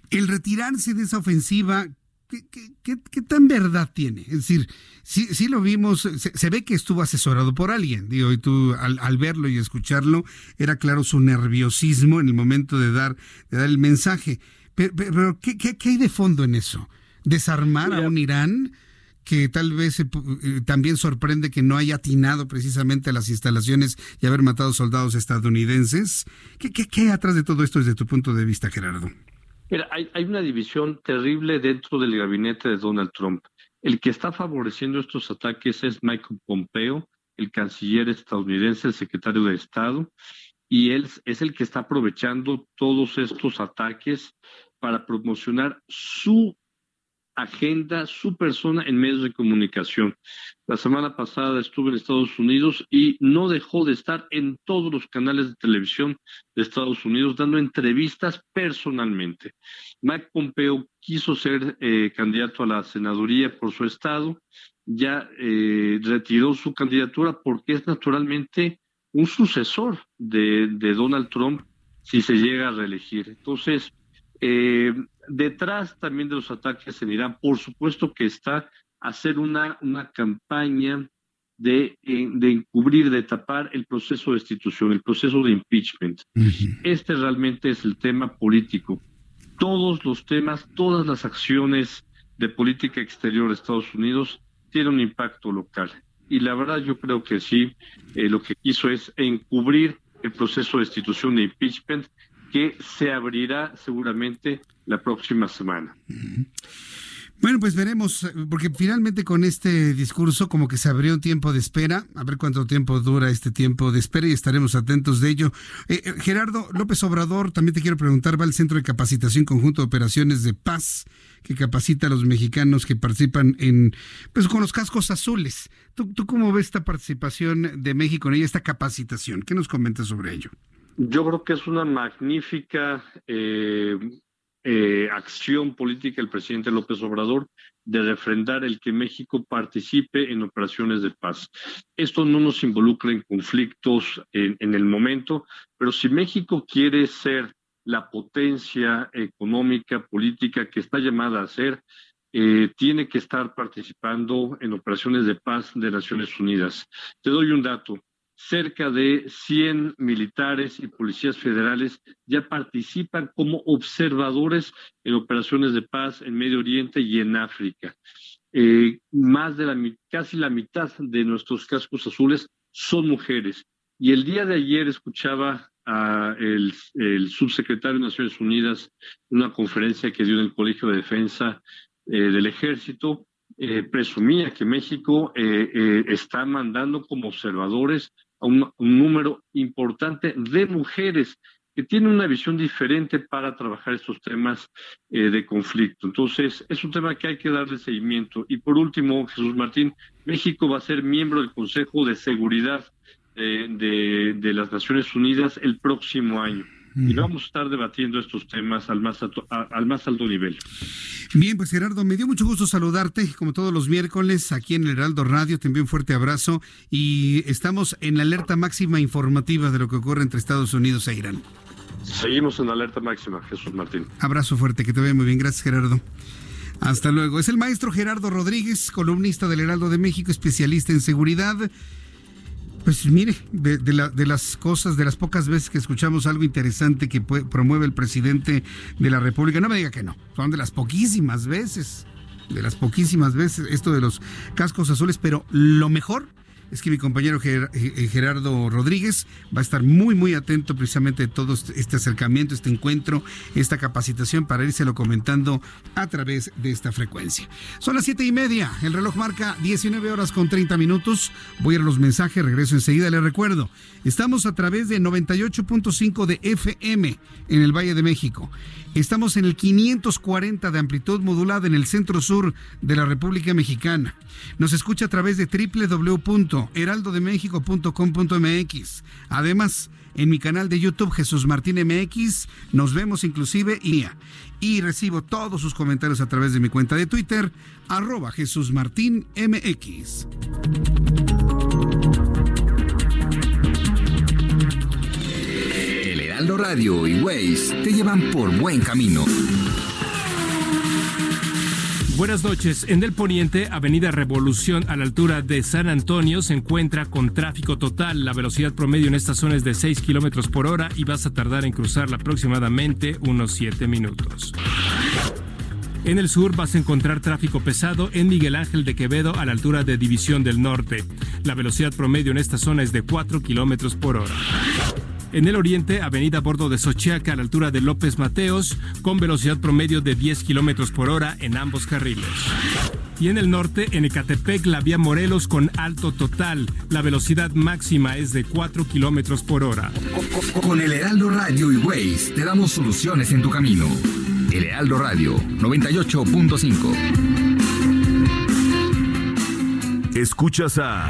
El retirarse de esa ofensiva, ¿qué, tan verdad tiene? Es decir, sí, lo vimos, se, ve que estuvo asesorado por alguien, digo, y tú al, verlo y escucharlo, era claro su nerviosismo en el momento de dar, de dar el mensaje. Pero, ¿qué, hay de fondo en eso? ¿Desarmar a un Irán? Que tal vez eh, también sorprende que no haya atinado precisamente a las instalaciones y haber matado soldados estadounidenses. ¿Qué, hay atrás de todo esto desde tu punto de vista, Gerardo?
Mira, hay, hay una división terrible dentro del gabinete de Donald Trump. El que está favoreciendo estos ataques es Michael Pompeo, el canciller estadounidense, el secretario de Estado, y él es el que está aprovechando todos estos ataques para promocionar su agenda su persona en medios de comunicación. La semana pasada estuve en Estados Unidos y no dejó de estar en todos los canales de televisión de Estados Unidos dando entrevistas personalmente. Mike Pompeo quiso ser eh, candidato a la senaduría por su estado, ya eh, retiró su candidatura porque es naturalmente un sucesor de, de Donald Trump si se llega a reelegir. Entonces, eh, detrás también de los ataques en Irán, por supuesto que está hacer una, una campaña de, eh, de, encubrir, de tapar el proceso de destitución, el proceso de impeachment. Este realmente es el tema político. Todos los temas, todas las acciones de política exterior de Estados Unidos tienen un impacto local. Y la verdad yo creo que sí, eh, lo que quiso es encubrir el proceso de destitución de impeachment que se abrirá seguramente la próxima semana.
Bueno, pues veremos, porque finalmente con este discurso como que se abrió un tiempo de espera, a ver cuánto tiempo dura este tiempo de espera y estaremos atentos de ello. Eh, eh, Gerardo López Obrador, también te quiero preguntar, va al Centro de Capacitación Conjunto de Operaciones de Paz, que capacita a los mexicanos que participan en, pues con los cascos azules. ¿Tú, tú cómo ves esta participación de México en ella, esta capacitación? ¿Qué nos comentas sobre ello?
Yo creo que es una magnífica eh, eh, acción política del presidente López Obrador de refrendar el que México participe en operaciones de paz. Esto no nos involucra en conflictos en, en el momento, pero si México quiere ser la potencia económica, política que está llamada a ser, eh, tiene que estar participando en operaciones de paz de Naciones Unidas. Te doy un dato cerca de 100 militares y policías federales ya participan como observadores en operaciones de paz en Medio Oriente y en África. Eh, más de la casi la mitad de nuestros cascos azules son mujeres. Y el día de ayer escuchaba a el, subsecretario de Naciones Unidas en una conferencia que dio en el Colegio de Defensa eh, del Ejército, eh, presumía que México está mandando como observadores un, número importante de mujeres que tienen una visión diferente para trabajar estos temas eh, de conflicto. Entonces, es un tema que hay que darle seguimiento. Y por último, Jesús Martín, México va a ser miembro del Consejo de Seguridad eh, de las Naciones Unidas el próximo año y vamos a estar debatiendo estos temas al más, alto, al más alto nivel.
Bien, pues Gerardo, me dio mucho gusto saludarte, como todos los miércoles, aquí en el Heraldo Radio. Te envío un fuerte abrazo y estamos en la alerta máxima informativa de lo que ocurre entre Estados Unidos e Irán.
Seguimos en alerta máxima, Jesús Martín.
Abrazo fuerte, que te vea muy bien. Gracias, Gerardo. Hasta luego. Es el maestro Gerardo Rodríguez, columnista del Heraldo de México, especialista en seguridad. Pues mire, de, las cosas, de las pocas veces que escuchamos algo interesante que promueve el presidente de la República, no me diga que no, son de las poquísimas veces, de las poquísimas veces esto de los cascos azules, pero lo mejor es que mi compañero eh, eh, Gerardo Rodríguez va a estar muy, muy atento precisamente de todo este, este acercamiento, este encuentro, esta capacitación para írselo comentando a través de esta frecuencia. Son las siete y media, el reloj marca 19 horas con 30 minutos. Voy a los mensajes, regreso enseguida. Les recuerdo, estamos a través de 98.5 de FM en el Valle de México. Estamos en el 540 de amplitud modulada en el centro sur de la República Mexicana. Nos escucha a través de www.heraldodemexico.com.mx. Además, en mi canal de YouTube Jesús Martín MX, nos vemos inclusive y, y recibo todos sus comentarios a través de mi cuenta de Twitter, arroba Jesús Martín MX.
Radio y Waze te llevan por buen camino.
Buenas noches. En Del Poniente, Avenida Revolución a la altura de San Antonio se encuentra con tráfico total. La velocidad promedio en esta zona es de 6 kilómetros por hora y vas a tardar en cruzarla aproximadamente unos 7 minutos. En el sur vas a encontrar tráfico pesado en Miguel Ángel de Quevedo a la altura de División del Norte. La velocidad promedio en esta zona es de 4 kilómetros por hora. En el oriente, avenida Bordo de Sochiaca a la altura de López Mateos, con velocidad promedio de 10 kilómetros por hora en ambos carriles. Y en el norte, en Ecatepec, la vía Morelos con alto total. La velocidad máxima es de 4 kilómetros por hora.
Con el Heraldo Radio y Waze te damos soluciones en tu camino. El Heraldo Radio 98.5.
Escuchas a.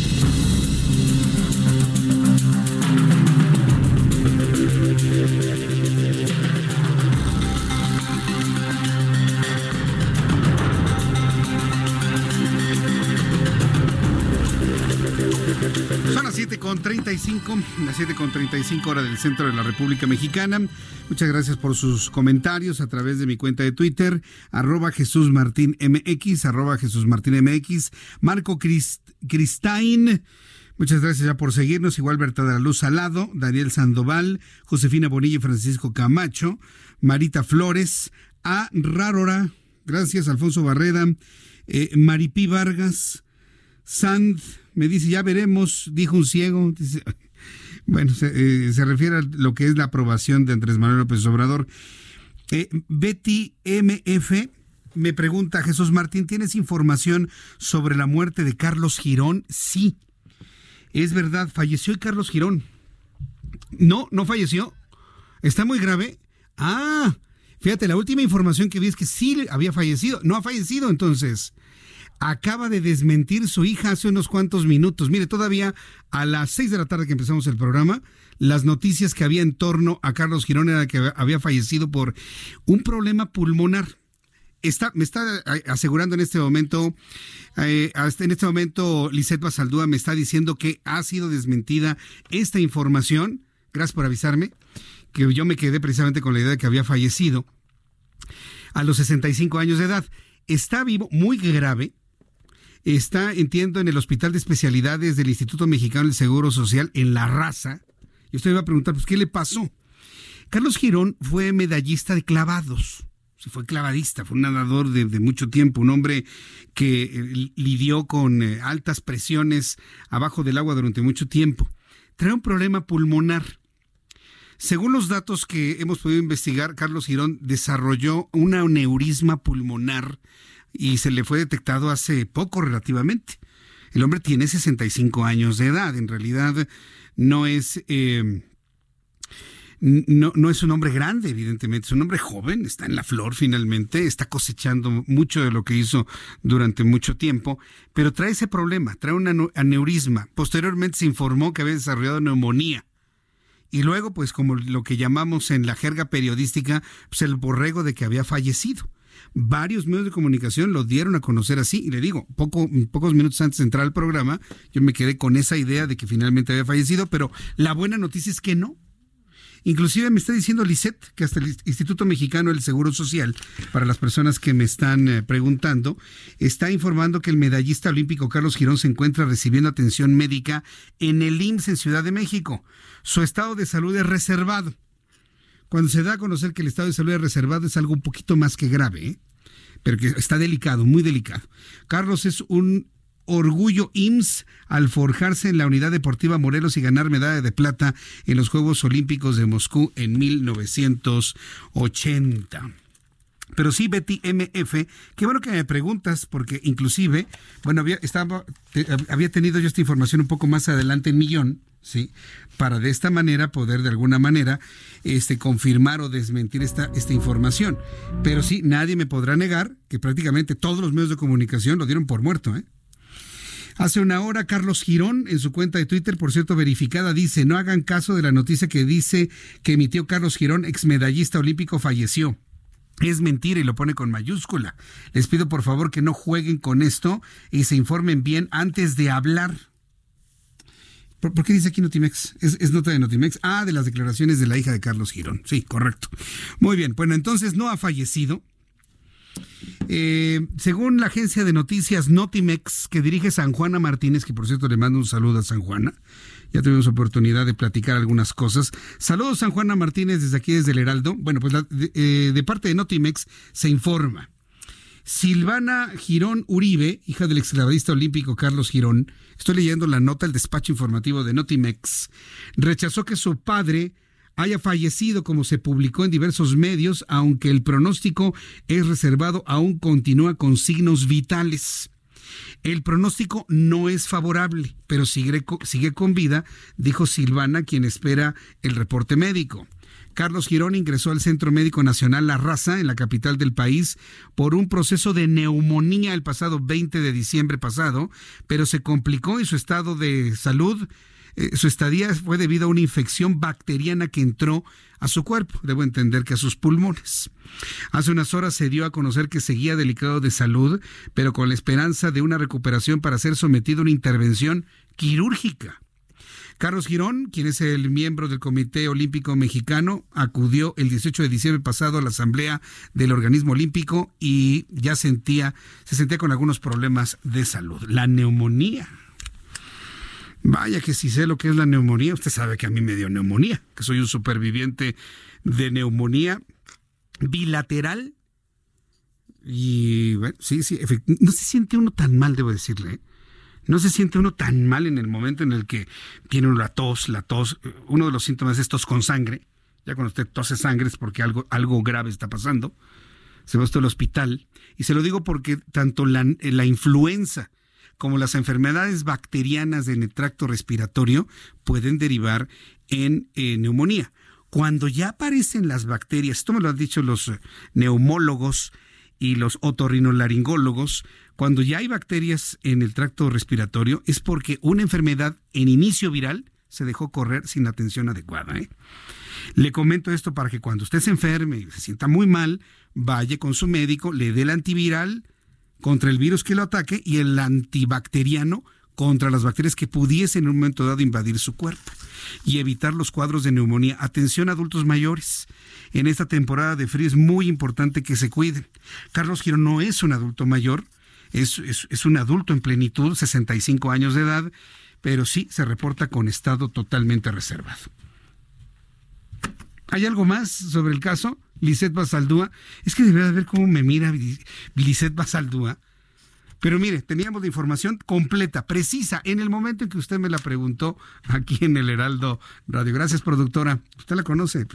7 con 35, las 7 con 35 hora del centro de la República Mexicana. Muchas gracias por sus comentarios a través de mi cuenta de Twitter, arroba Jesús Martín MX, arroba Jesús Martín MX, Marco Cristain. Muchas gracias ya por seguirnos. Igual Berta de la Luz Salado, Daniel Sandoval, Josefina Bonilla y Francisco Camacho, Marita Flores, A. Rárora, gracias Alfonso Barreda, eh, Maripí Vargas, Sand, me dice, ya veremos, dijo un ciego. bueno, eh, se, refiere a lo que es la aprobación de Andrés Manuel López Obrador. Eh, Betty MF me pregunta, Jesús Martín, ¿tienes información sobre la muerte de Carlos Girón? Sí, es verdad, falleció Carlos Girón. No, no falleció. ¿Está muy grave? Ah, fíjate, la última información que vi es que sí había fallecido. No ha fallecido entonces acaba de desmentir su hija hace unos cuantos minutos. Mire, todavía a las seis de la tarde que empezamos el programa, las noticias que había en torno a Carlos Girón era que había fallecido por un problema pulmonar. Me está eh, asegurando en este momento, eh, en este momento, Lisette Basaldúa me está diciendo que ha sido desmentida esta información. Gracias por avisarme, que yo me quedé precisamente con la idea de que había fallecido a los 65 años de edad. Está vivo, muy grave, Está, entiendo, en el Hospital de Especialidades del Instituto Mexicano del Seguro Social en La Raza. Y usted va a preguntar, pues, ¿qué le pasó? Carlos Girón fue medallista de clavados. Fue clavadista, fue un nadador de, mucho tiempo, un hombre que eh, lidió con eh, altas presiones abajo del agua durante mucho tiempo. Trae un problema pulmonar. Según los datos que hemos podido investigar, Carlos Girón desarrolló un aneurisma pulmonar y se le fue detectado hace poco relativamente. El hombre tiene 65 años de edad, en realidad no es... Eh, no, no, es un hombre grande, evidentemente, es un hombre joven, está en la flor finalmente, está cosechando mucho de lo que hizo durante mucho tiempo, pero trae ese problema, trae un aneurisma. Posteriormente se informó que había desarrollado neumonía. Y luego, pues como lo que llamamos en la jerga periodística, pues el borrego de que había fallecido. Varios medios de comunicación lo dieron a conocer así. Y le digo, poco, pocos minutos antes de entrar al programa, yo me quedé con esa idea de que finalmente había fallecido, pero la buena noticia es que no. Inclusive me está diciendo Lisette que hasta el Instituto Mexicano del Seguro Social, para las personas que me están eh, preguntando, está informando que el medallista olímpico Carlos Girón se encuentra recibiendo atención médica en el IMSS en Ciudad de México. Su estado de salud es reservado. Cuando se da a conocer que el estado de salud es reservado es algo un poquito más que grave, ¿eh? pero que está delicado, muy delicado. Carlos es un orgullo IMSS al forjarse en la Unidad Deportiva Morelos y ganar medalla de plata en los Juegos Olímpicos de Moscú en 1980. Pero sí, Betty MF, qué bueno que me preguntas, porque inclusive, bueno, había, estaba, había tenido yo esta información un poco más adelante en Millón, ¿sí? Para de esta manera poder de alguna manera este, confirmar o desmentir esta, esta información. Pero sí, nadie me podrá negar que prácticamente todos los medios de comunicación lo dieron por muerto, ¿eh? Hace una hora, Carlos Girón, en su cuenta de Twitter, por cierto, verificada, dice, no hagan caso de la noticia que dice que emitió Carlos Girón, ex medallista olímpico, falleció. Es mentira y lo pone con mayúscula. Les pido por favor que no jueguen con esto y se informen bien antes de hablar. ¿Por, qué dice aquí Notimex? ¿Es, nota de Notimex? Ah, de las declaraciones de la hija de Carlos Girón. Sí, correcto. Muy bien, bueno, entonces no ha fallecido. Eh, según la agencia de noticias Notimex, que dirige San Juana Martínez, que por cierto le mando un saludo a San Juana, ya tuvimos oportunidad de platicar algunas cosas. Saludos San Juana Martínez desde aquí, desde el Heraldo. Bueno, pues de, eh, de parte de Notimex se informa Silvana Girón Uribe, hija del exclavadista olímpico Carlos Girón, estoy leyendo la nota del despacho informativo de Notimex, rechazó que su padre haya fallecido como se publicó en diversos medios, aunque el pronóstico es reservado, aún continúa con signos vitales. El pronóstico no es favorable, pero sigue, con vida, dijo Silvana, quien espera el reporte médico. Carlos Girón ingresó al Centro Médico Nacional La Raza, en la capital del país, por un proceso de neumonía el pasado 20 de diciembre pasado, pero se complicó y su estado de salud, eh, su estadía fue debido a una infección bacteriana que entró a su cuerpo, debo entender que a sus pulmones. Hace unas horas se dio a conocer que seguía delicado de salud, pero con la esperanza de una recuperación para ser sometido a una intervención quirúrgica. Carlos Girón, quien es el miembro del Comité Olímpico Mexicano, acudió el 18 de diciembre pasado a la asamblea del organismo olímpico y ya sentía, se sentía con algunos problemas de salud. La neumonía. Vaya que si sé lo que es la neumonía, usted sabe que a mí me dio neumonía, que soy un superviviente de neumonía bilateral. Y bueno, sí, sí, no se siente uno tan mal, debo decirle. ¿eh? No se siente uno tan mal en el momento en el que tiene la tos, la tos. Uno de los síntomas es tos con sangre. Ya cuando usted tose sangre es porque algo, algo grave está pasando. Se va usted al hospital. Y se lo digo porque tanto la, la influenza como las enfermedades bacterianas del tracto respiratorio pueden derivar en eh, neumonía. Cuando ya aparecen las bacterias, esto me lo han dicho los neumólogos y los otorrinolaringólogos, cuando ya hay bacterias en el tracto respiratorio es porque una enfermedad en inicio viral se dejó correr sin atención adecuada. ¿eh? Le comento esto para que cuando usted se enferme y se sienta muy mal, vaya con su médico, le dé el antiviral contra el virus que lo ataque y el antibacteriano contra las bacterias que pudiesen en un momento dado invadir su cuerpo y evitar los cuadros de neumonía. Atención adultos mayores. En esta temporada de frío es muy importante que se cuiden. Carlos Giro no es un adulto mayor, es, un adulto en plenitud, 65 años de edad, pero sí se reporta con estado totalmente reservado. ¿Hay algo más sobre el caso? Lisette Basaldúa. Es que debería ver cómo me mira Lisette Basaldúa pero mire, teníamos la información completa, precisa, en el momento en que usted me la preguntó aquí en el Heraldo Radio. Gracias, productora. Usted la conoce.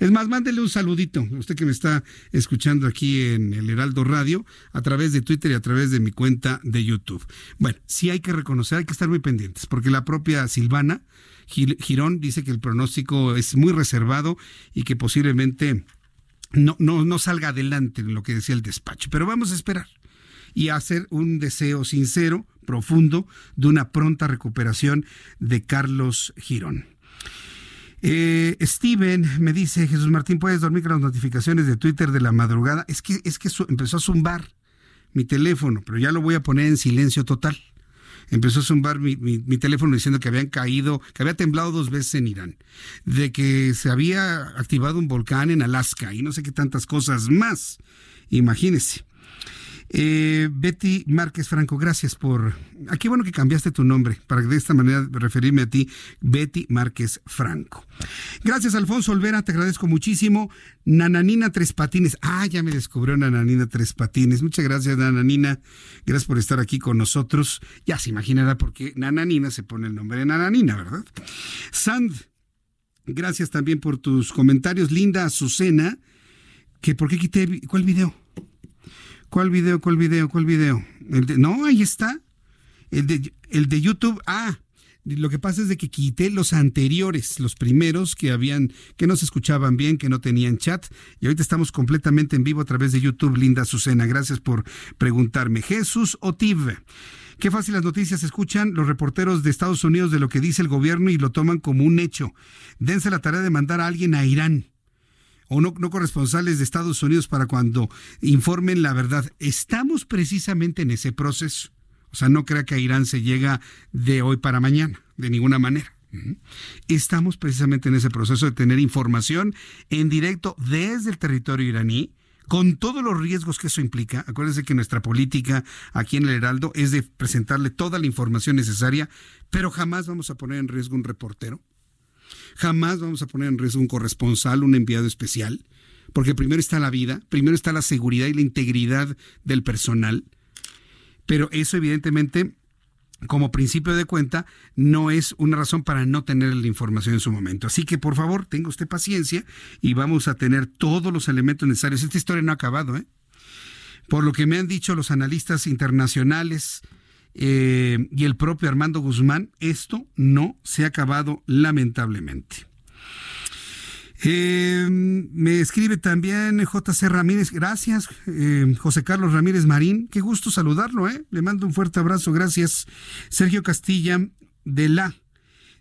Es más, mándele un saludito, usted que me está escuchando aquí en el Heraldo Radio, a través de Twitter y a través de mi cuenta de YouTube. Bueno, sí hay que reconocer, hay que estar muy pendientes, porque la propia Silvana Girón dice que el pronóstico es muy reservado y que posiblemente no, no, salga adelante en lo que decía el despacho. Pero vamos a esperar y hacer un deseo sincero, profundo, de una pronta recuperación de Carlos Girón. Eh, Steven me dice, Jesús Martín, ¿puedes dormir con las notificaciones de Twitter de la madrugada? Es que, es que empezó a zumbar mi teléfono, pero ya lo voy a poner en silencio total. Empezó a zumbar mi, mi, teléfono diciendo que habían caído, que había temblado dos veces en Irán, de que se había activado un volcán en Alaska y no sé qué tantas cosas más. Imagínese. Eh, Betty Márquez Franco, gracias por... Aquí bueno que cambiaste tu nombre para de esta manera referirme a ti, Betty Márquez Franco. Gracias Alfonso Olvera, te agradezco muchísimo. Nananina Tres Patines, ah, ya me descubrió Nananina Tres Patines. Muchas gracias Nananina, gracias por estar aquí con nosotros. Ya se imaginará por qué Nananina se pone el nombre de Nananina, ¿verdad? Sand, gracias también por tus comentarios. Linda Azucena, que por qué quité, ¿cuál video? ¿Cuál video? ¿Cuál video? ¿Cuál video? no, ahí está. El de, el de YouTube. Ah, lo que pasa es de que quité los anteriores, los primeros que habían, que no se escuchaban bien, que no tenían chat. Y ahorita estamos completamente en vivo a través de YouTube, Linda Azucena. Gracias por preguntarme. Jesús Otiv. Qué fácil las noticias escuchan los reporteros de Estados Unidos de lo que dice el gobierno y lo toman como un hecho. Dense la tarea de mandar a alguien a Irán o no, no corresponsales de Estados Unidos para cuando informen la verdad. Estamos precisamente en ese proceso. O sea, no crea que a Irán se llega de hoy para mañana, de ninguna manera. Estamos precisamente en ese proceso de tener información en directo desde el territorio iraní, con todos los riesgos que eso implica. Acuérdense que nuestra política aquí en el Heraldo es de presentarle toda la información necesaria, pero jamás vamos a poner en riesgo un reportero. Jamás vamos a poner en riesgo un corresponsal, un enviado especial, porque primero está la vida, primero está la seguridad y la integridad del personal. Pero eso evidentemente como principio de cuenta, no es una razón para no tener la información en su momento. Así que, por favor, tenga usted paciencia y vamos a tener todos los elementos necesarios. Esta historia no ha acabado, ¿eh? Por lo que me han dicho los analistas internacionales, eh, y el propio Armando Guzmán, esto no se ha acabado lamentablemente. Eh, me escribe también JC Ramírez, gracias, eh, José Carlos Ramírez Marín, qué gusto saludarlo, le mando un fuerte abrazo, gracias. Sergio Castilla de la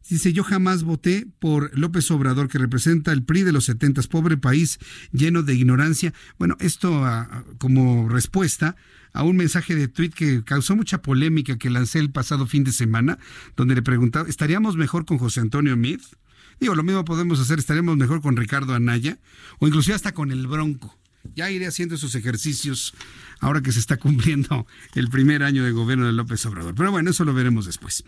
Dice, yo jamás voté por López Obrador, que representa el PRI de los setentas, pobre país lleno de ignorancia. Bueno, esto ah, como respuesta a un mensaje de tweet que causó mucha polémica que lancé el pasado fin de semana, donde le preguntaba, ¿estaríamos mejor con José Antonio Meade? Digo, lo mismo podemos hacer, estaremos mejor con Ricardo Anaya o inclusive hasta con el Bronco. Ya iré haciendo esos ejercicios ahora que se está cumpliendo el primer año de gobierno de López Obrador. Pero bueno, eso lo veremos después.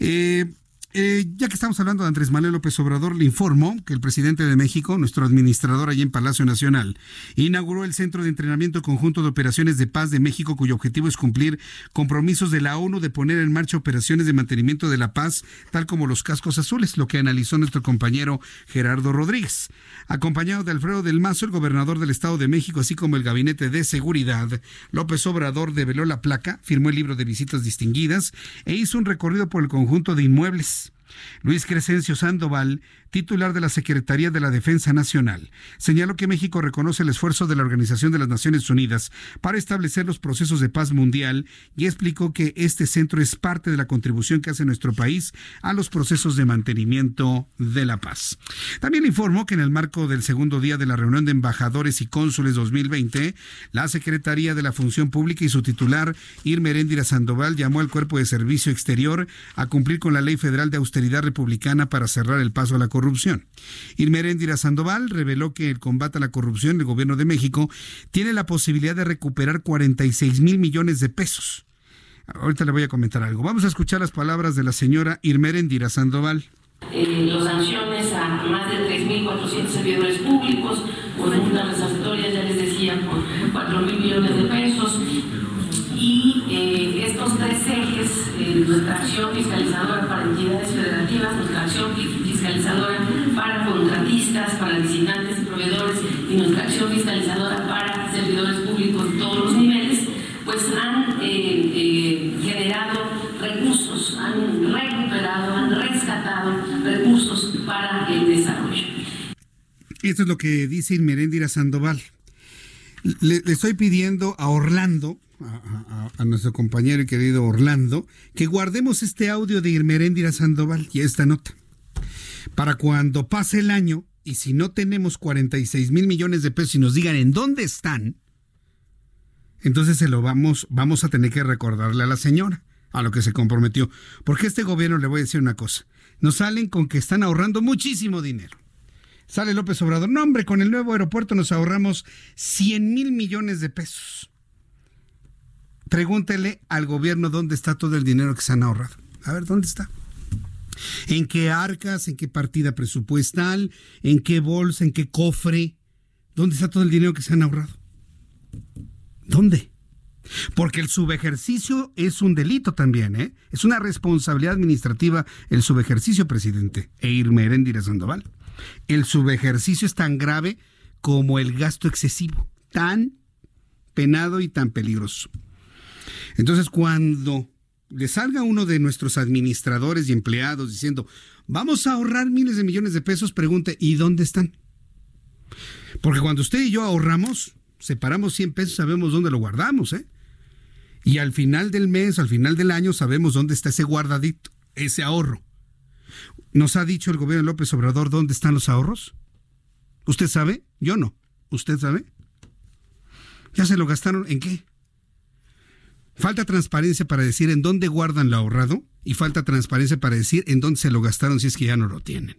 Eh, eh, ya que estamos hablando de Andrés Manuel López Obrador, le informo que el presidente de México, nuestro administrador allí en Palacio Nacional, inauguró el Centro de Entrenamiento Conjunto de Operaciones de Paz de México, cuyo objetivo es cumplir compromisos de la ONU de poner en marcha operaciones de mantenimiento de la paz, tal como los cascos azules, lo que analizó nuestro compañero Gerardo Rodríguez. Acompañado de Alfredo del Mazo, el gobernador del Estado de México, así como el Gabinete de Seguridad, López Obrador develó la placa, firmó el libro de visitas distinguidas e hizo un recorrido por el conjunto de inmuebles Yes. Luis Crescencio Sandoval titular de la Secretaría de la Defensa Nacional, señaló que México reconoce el esfuerzo de la Organización de las Naciones Unidas para establecer los procesos de paz mundial y explicó que este centro es parte de la contribución que hace nuestro país a los procesos de mantenimiento de la paz. También informó que en el marco del segundo día de la reunión de embajadores y cónsules 2020, la Secretaría de la Función Pública y su titular, Irma Heréndira Sandoval, llamó al Cuerpo de Servicio Exterior a cumplir con la Ley Federal de Austeridad Republicana para cerrar el paso a la corrupción. Irmeréndira Sandoval reveló que el combate a la corrupción del gobierno de México tiene la posibilidad de recuperar 46 mil millones de pesos. Ahorita le voy a comentar algo. Vamos a escuchar las palabras de la señora Irmeréndira Sandoval.
Eh, los sanciones a más de 3.400 servidores públicos por multas nuestra acción fiscalizadora para entidades federativas, nuestra acción fiscalizadora para contratistas, para visitantes y proveedores y nuestra acción fiscalizadora para servidores públicos de todos los niveles, pues han eh, eh, generado recursos, han recuperado, han rescatado recursos para el desarrollo.
Esto es lo que dice Inmeréndira Sandoval. Le, estoy pidiendo a Orlando, a, nuestro compañero y querido Orlando, que guardemos este audio de Irmeréndira Sandoval y esta nota para cuando pase el año y si no tenemos 46 mil millones de pesos y nos digan en dónde están, entonces se lo vamos, vamos a tener que recordarle a la señora a lo que se comprometió. Porque este gobierno, le voy a decir una cosa, nos salen con que están ahorrando muchísimo dinero. Sale López Obrador, no hombre, con el nuevo aeropuerto nos ahorramos 100 mil millones de pesos. Pregúntele al gobierno dónde está todo el dinero que se han ahorrado. A ver, ¿dónde está? ¿En qué arcas? ¿En qué partida presupuestal? ¿En qué bolsa? ¿En qué cofre? ¿Dónde está todo el dinero que se han ahorrado? ¿Dónde? Porque el subejercicio es un delito también, ¿eh? Es una responsabilidad administrativa el subejercicio, presidente. E Irma Heréndira Sandoval. El subejercicio es tan grave como el gasto excesivo. Tan penado y tan peligroso. Entonces, cuando le salga uno de nuestros administradores y empleados diciendo, vamos a ahorrar miles de millones de pesos, pregunte, ¿y dónde están? Porque cuando usted y yo ahorramos, separamos 100 pesos, sabemos dónde lo guardamos, ¿eh? Y al final del mes, al final del año, sabemos dónde está ese guardadito, ese ahorro. ¿Nos ha dicho el gobierno López Obrador dónde están los ahorros? ¿Usted sabe? Yo no. ¿Usted sabe? ¿Ya se lo gastaron en qué? Falta transparencia para decir en dónde guardan lo ahorrado y falta transparencia para decir en dónde se lo gastaron si es que ya no lo tienen.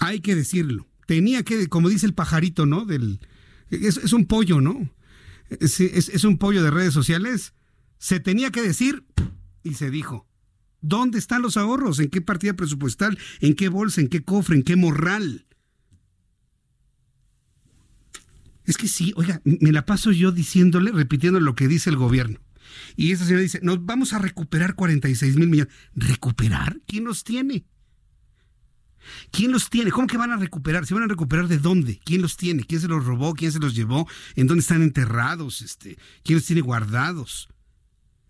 Hay que decirlo. Tenía que, como dice el pajarito, ¿no? Del, es, un pollo, ¿no? Es, es un pollo de redes sociales. Se tenía que decir y se dijo. ¿Dónde están los ahorros? ¿En qué partida presupuestal? ¿En qué bolsa? ¿En qué cofre? ¿En qué morral? Es que sí, oiga, me la paso yo diciéndole, repitiendo lo que dice el gobierno. Y esa señora dice, nos vamos a recuperar 46 mil millones. ¿Recuperar? ¿Quién los tiene? ¿Quién los tiene? ¿Cómo que van a recuperar? ¿Se van a recuperar de dónde? ¿Quién los tiene? ¿Quién se los robó? ¿Quién se los llevó? ¿En dónde están enterrados? Este, ¿Quién los tiene guardados?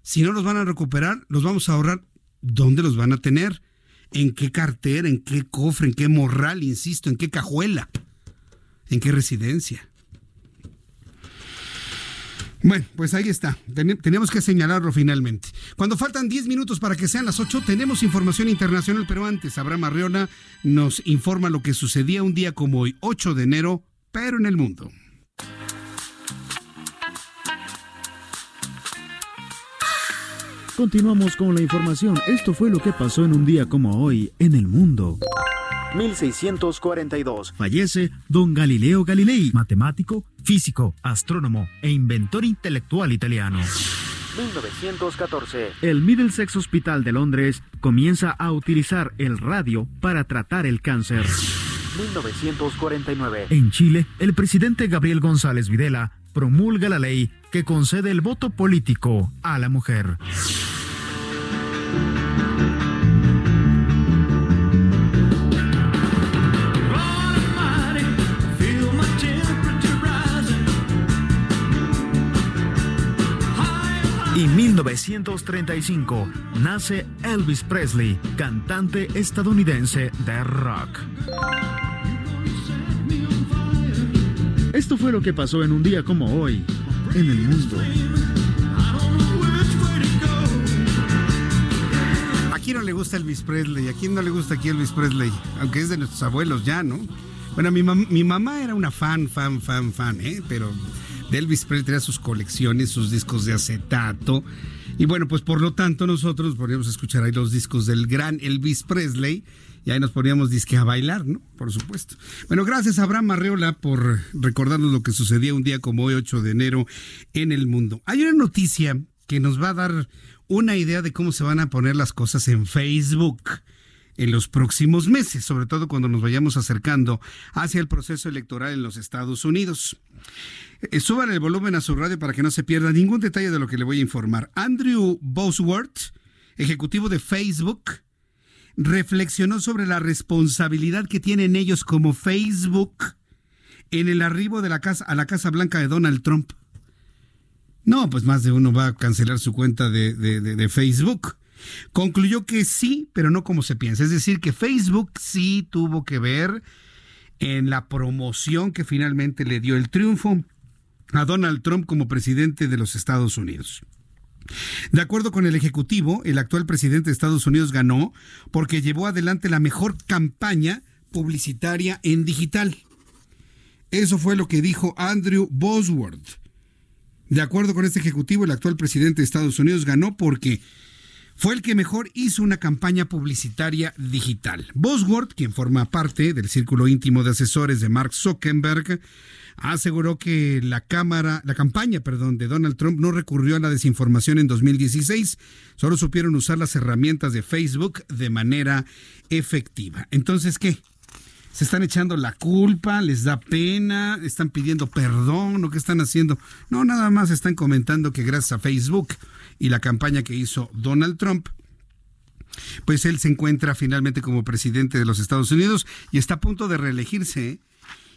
Si no los van a recuperar, los vamos a ahorrar. ¿Dónde los van a tener? ¿En qué cartera? ¿En qué cofre? ¿En qué morral? Insisto, ¿en qué cajuela? ¿En qué residencia? Bueno, pues ahí está. tenemos que señalarlo finalmente. Cuando faltan 10 minutos para que sean las 8, tenemos información internacional, pero antes, Abraham Arriola nos informa lo que sucedía un día como hoy, 8 de enero, pero en el mundo.
Continuamos con la información. Esto fue lo que pasó en un día como hoy en el mundo. 1642. Fallece don Galileo Galilei, matemático, físico, astrónomo e inventor intelectual italiano. 1914. El Middlesex Hospital de Londres comienza a utilizar el radio para tratar el cáncer. 1949. En Chile, el presidente Gabriel González Videla promulga la ley que concede el voto político a la mujer. 1935 nace Elvis Presley, cantante estadounidense de rock. Esto fue lo que pasó en un día como hoy en el mundo.
¿A quién no le gusta Elvis Presley? ¿A quién no le gusta aquí Elvis Presley? Aunque es de nuestros abuelos ya, ¿no? Bueno, mi, mi mamá era una fan, fan, fan, fan, ¿eh? Pero de Elvis Presley sus colecciones, sus discos de acetato. Y bueno, pues por lo tanto nosotros podríamos escuchar ahí los discos del gran Elvis Presley y ahí nos poníamos disque a bailar, ¿no? Por supuesto. Bueno, gracias a Abraham Arreola por recordarnos lo que sucedía un día como hoy, 8 de enero, en el mundo. Hay una noticia que nos va a dar una idea de cómo se van a poner las cosas en Facebook en los próximos meses, sobre todo cuando nos vayamos acercando hacia el proceso electoral en los Estados Unidos. Eh, suban el volumen a su radio para que no se pierda ningún detalle de lo que le voy a informar. Andrew Bosworth, ejecutivo de Facebook, reflexionó sobre la responsabilidad que tienen ellos como Facebook en el arribo de la casa a la Casa Blanca de Donald Trump. No, pues más de uno va a cancelar su cuenta de, de Facebook. Concluyó que sí, pero no como se piensa. Es decir, que Facebook sí tuvo que ver en la promoción que finalmente le dio el triunfo a Donald Trump como presidente de los Estados Unidos. De acuerdo con el Ejecutivo, el actual presidente de Estados Unidos ganó porque llevó adelante la mejor campaña publicitaria en digital. Eso fue lo que dijo Andrew Bosworth. De acuerdo con este Ejecutivo, el actual presidente de Estados Unidos ganó porque fue el que mejor hizo una campaña publicitaria digital. Bosworth, quien forma parte del círculo íntimo de asesores de Mark Zuckerberg, aseguró que la cámara, la campaña, perdón, de Donald Trump no recurrió a la desinformación en 2016, solo supieron usar las herramientas de Facebook de manera efectiva. Entonces, ¿qué? ¿Se están echando la culpa? ¿Les da pena? ¿Están pidiendo perdón? ¿O qué están haciendo? No, nada más están comentando que gracias a Facebook y la campaña que hizo Donald Trump, pues él se encuentra finalmente como presidente de los Estados Unidos y está a punto de reelegirse. ¿eh?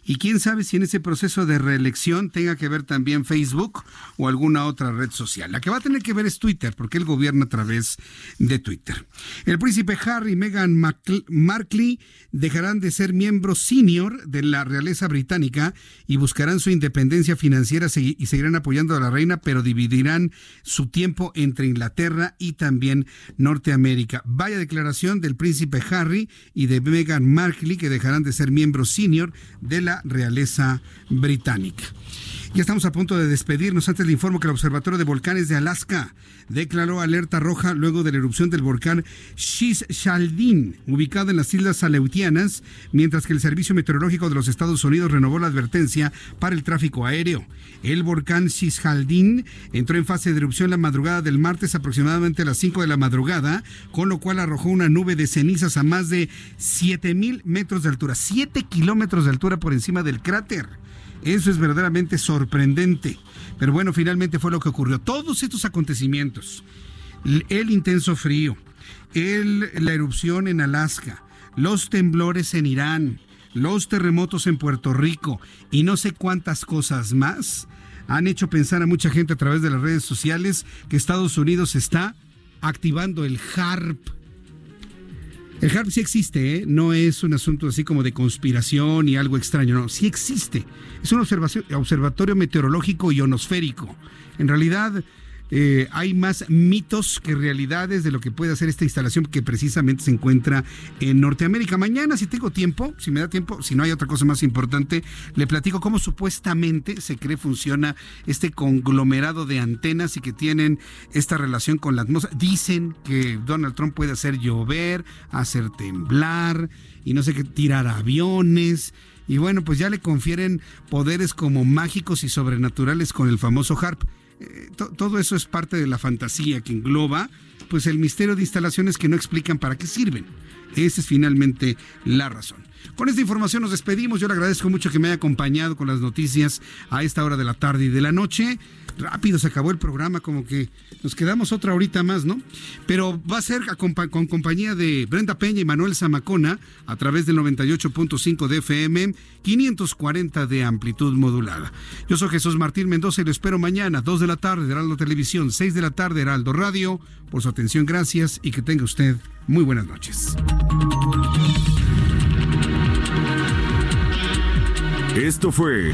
Y quién sabe si en ese proceso de reelección tenga que ver también Facebook o alguna otra red social. La que va a tener que ver es Twitter, porque él gobierna a través de Twitter. El príncipe Harry y Meghan Markle dejarán de ser miembros senior de la realeza británica y buscarán su independencia financiera y seguirán apoyando a la reina, pero dividirán su tiempo entre Inglaterra y también Norteamérica. Vaya declaración del príncipe Harry y de Meghan Markle que dejarán de ser miembros senior de la realeza británica. Ya estamos a punto de despedirnos. Antes le informo que el Observatorio de Volcanes de Alaska declaró alerta roja luego de la erupción del volcán Shishaldin, ubicado en las Islas Aleutianas, mientras que el Servicio Meteorológico de los Estados Unidos renovó la advertencia para el tráfico aéreo. El volcán Shishaldin entró en fase de erupción la madrugada del martes aproximadamente a las 5 de la madrugada, con lo cual arrojó una nube de cenizas a más de 7.000 metros de altura, 7 kilómetros de altura por encima del cráter. Eso es verdaderamente sorprendente. Pero bueno, finalmente fue lo que ocurrió. Todos estos acontecimientos, el intenso frío, la erupción en Alaska, los temblores en Irán, los terremotos en Puerto Rico y no sé cuántas cosas más, han hecho pensar a mucha gente a través de las redes sociales que Estados Unidos está activando el HARP. El HARP sí existe, ¿eh? no es un asunto así como de conspiración y algo extraño, no, sí existe. Es un observatorio meteorológico ionosférico. En realidad, eh, hay más mitos que realidades de lo que puede hacer esta instalación que precisamente se encuentra en Norteamérica. Mañana, si tengo tiempo, si me da tiempo, si no hay otra cosa más importante, le platico cómo supuestamente se cree funciona este conglomerado de antenas y que tienen esta relación con la atmósfera. Dicen que Donald Trump puede hacer llover, hacer temblar y no sé qué, tirar aviones y bueno, pues ya le confieren poderes como mágicos y sobrenaturales con el famoso HARP. Todo eso es parte de la fantasía que engloba pues el misterio de instalaciones que no explican para qué sirven. Esa es finalmente la razón. Con esta información nos despedimos. Yo le agradezco mucho que me haya acompañado con las noticias a esta hora de la tarde y de la noche. Rápido se acabó el programa, como que nos quedamos otra horita más, ¿no? Pero va a ser con, compañía de Brenda Peña y Manuel Zamacona a través del 98.5 de FM, 540 de amplitud modulada. Yo soy Jesús Martín Mendoza y lo espero mañana, 2 de la tarde, Heraldo Televisión, 6 de la tarde, Heraldo Radio. Por su atención, gracias y que tenga usted muy buenas noches.
Esto fue